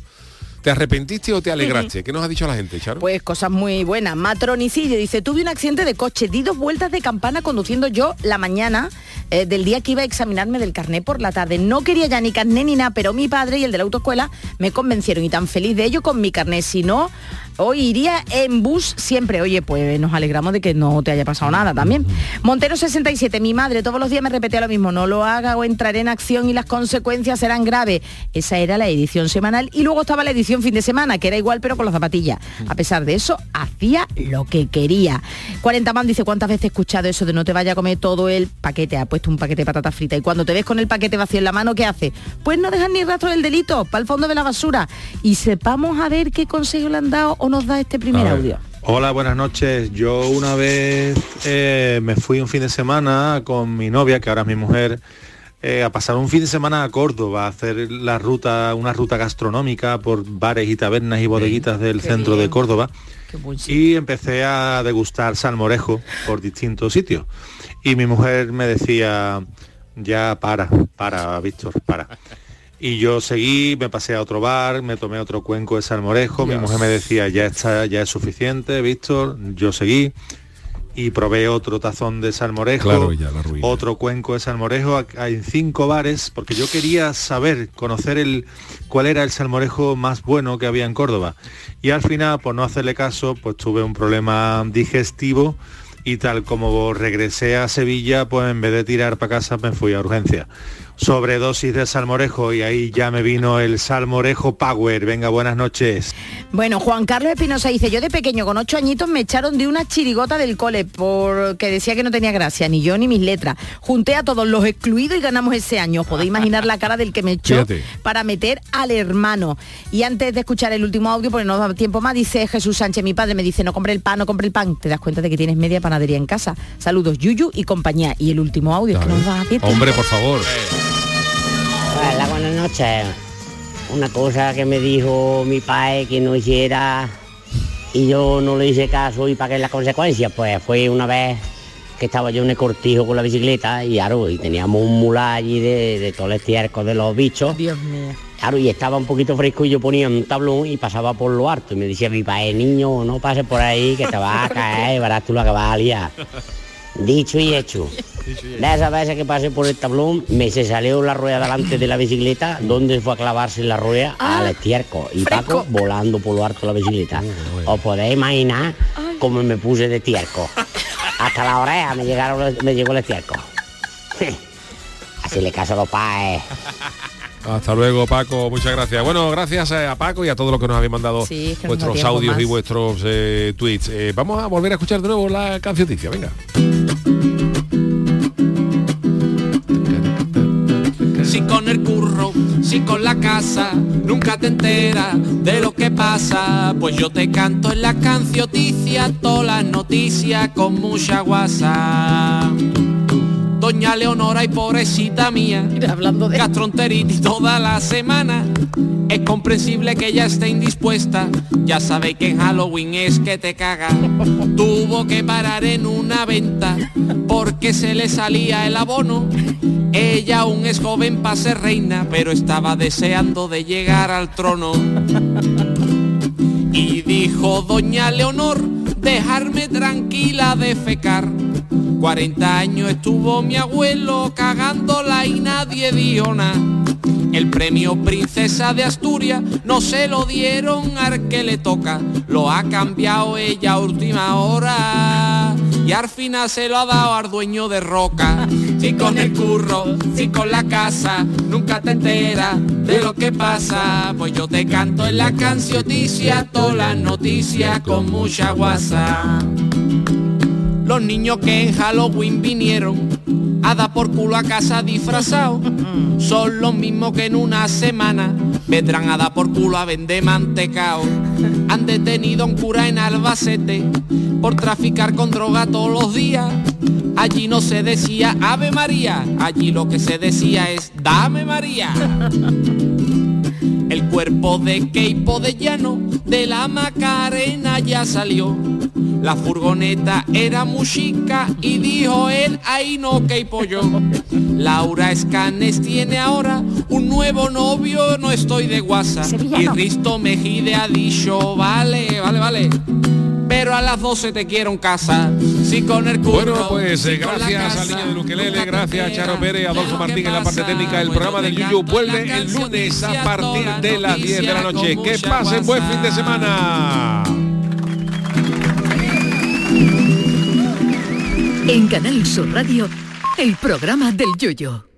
¿Te arrepentiste o te alegraste? ¿Qué nos ha dicho la gente, Charo? Pues cosas muy buenas. Matronicidio dice, tuve un accidente de coche, di dos vueltas de campana conduciendo yo la mañana eh, del día que iba a examinarme del carné por la tarde. No quería ya ni carné ni nada, pero mi padre y el de la autoescuela me convencieron y tan feliz de ello con mi carné. Si no, hoy iría en bus siempre. Oye, pues nos alegramos de que no te haya pasado nada también. Montero 67, mi madre todos los días me repetía lo mismo, no lo haga o entraré en acción y las consecuencias serán graves. Esa era la edición semanal y luego estaba la edición fin de semana, que era igual pero con las zapatillas. A pesar de eso, hacía lo que quería. 40 man dice, ¿cuántas veces he escuchado eso de no te vaya a comer todo el paquete? Ha puesto un paquete de patatas fritas y cuando te ves con el paquete vacío en la mano, ¿qué hace? Pues no dejas ni rastro del delito, para el fondo de la basura. Y sepamos a ver qué consejo le han dado o nos da este primer audio. Hola, buenas noches. Yo una vez eh, me fui un fin de semana con mi novia, que ahora es mi mujer, eh, a pasar un fin de semana a Córdoba, a hacer la ruta, una ruta gastronómica por bares y tabernas y bodeguitas del qué centro de. Córdoba. Y empecé a degustar salmorejo por distintos sitios. Y mi mujer me decía, ya para, para, Víctor, para. Y yo seguí, me pasé a otro bar, me tomé otro cuenco de salmorejo, mi mujer me decía, ya está, ya es suficiente, Víctor, yo seguí y probé otro tazón de salmorejo, Claro, ya otro cuenco de salmorejo en cinco bares, porque yo quería saber, conocer el cuál era el salmorejo más bueno que había en Córdoba. Y al final, por no hacerle caso, pues tuve un problema digestivo y tal como regresé a Sevilla, pues en vez de tirar para casa me fui a urgencia. Sobredosis de salmorejo y ahí ya me vino el salmorejo Power. Venga, buenas noches. Bueno, Juan Carlos Espinosa dice, yo de pequeño con ocho añitos me echaron de una chirigota del cole porque decía que no tenía gracia, ni yo ni mis letras. Junté a todos los excluidos y ganamos ese año. Podéis imaginar la cara del que me echó Fíjate. para meter al hermano. Y antes de escuchar el último audio, porque no da tiempo más, dice Jesús Sánchez, mi padre me dice, no compre el pan, no compre el pan. Te das cuenta de que tienes media panadería en casa. Saludos, Yuyu y compañía. Y el último audio, es que nos da tiempo. Hombre, por favor. Hola, buenas noches. Una cosa que me dijo mi padre que no hiciera y yo no le hice caso y pagué las consecuencias, pues fue una vez que estaba yo en el cortijo con la bicicleta y claro, y teníamos un mulá allí de, de todo el estiércol de los bichos. Dios mío. Claro, y estaba un poquito fresco y yo ponía un tablón y pasaba por lo alto. Y me decía mi padre, niño, no pases por ahí que te vas a caer, verás tú la que vas a liar. Dicho y hecho. De esas veces que pasé por el tablón, me se salió la rueda delante de la bicicleta, donde fue a clavarse la rueda al estiércol. Y Paco volando por lo alto de la bicicleta. Os podéis imaginar cómo me puse de tierco. Hasta la oreja me, llegaron, me llegó el estiércol. Así le caso a los padres. Hasta luego, Paco. Muchas gracias. Bueno, gracias a Paco y a todos los que nos habéis mandado Sí, es que no vuestros audios y vuestros eh, tweets. Eh, vamos a volver a escuchar de nuevo la cancioticia. Venga. Si con el curro, si con la casa, nunca te enteras de lo que pasa. Pues yo te canto en la cancioticia todas las noticias con mucha guasa. Doña Leonora y pobrecita mía, hablando de gastroenteritis toda la semana. Es comprensible que ella esté indispuesta. Ya sabéis que en Halloween es que te caga. Tuvo que parar en una venta porque se le salía el abono. Ella aún es joven para ser reina, pero estaba deseando de llegar al trono. Y dijo doña Leonor, dejarme tranquila de fecar. 40 años estuvo mi abuelo cagándola y nadie dio. El premio Princesa de Asturias no se lo dieron al que le toca, lo ha cambiado ella a última hora. Y al final se lo ha dado al dueño de Roca. Si con el curro, si con la casa, nunca te enteras de lo que pasa. Pues yo te canto en la cancioticia, todas las noticias con mucha guasa. Los niños que en Halloween vinieron a dar por culo a casa disfrazados son los mismos que en una semana vendrán a dar por culo a vender mantecao. Han detenido a un cura en Albacete por traficar con droga todos los días. Allí no se decía Ave María, allí lo que se decía es Dame María. El cuerpo de Keipo de Llano de la Macarena ya salió. La furgoneta era muy chica y dijo él, ahí no Keipo yo. Laura Escanes tiene ahora un nuevo novio, no estoy de guasa. Y Risto Mejide ha dicho, vale, vale, vale. Pero a las 12 te quiero en casa. Si con el curro, Bueno, pues si gracias casa, al niño de Luquelele, gracias a Charo Pérez, Adolfo Martín en la parte técnica. El programa del Yuyu vuelve el lunes a partir de las 10 de la noche. Que pasen buen fin de semana. En Canal Sur Radio, el programa del Yoyo.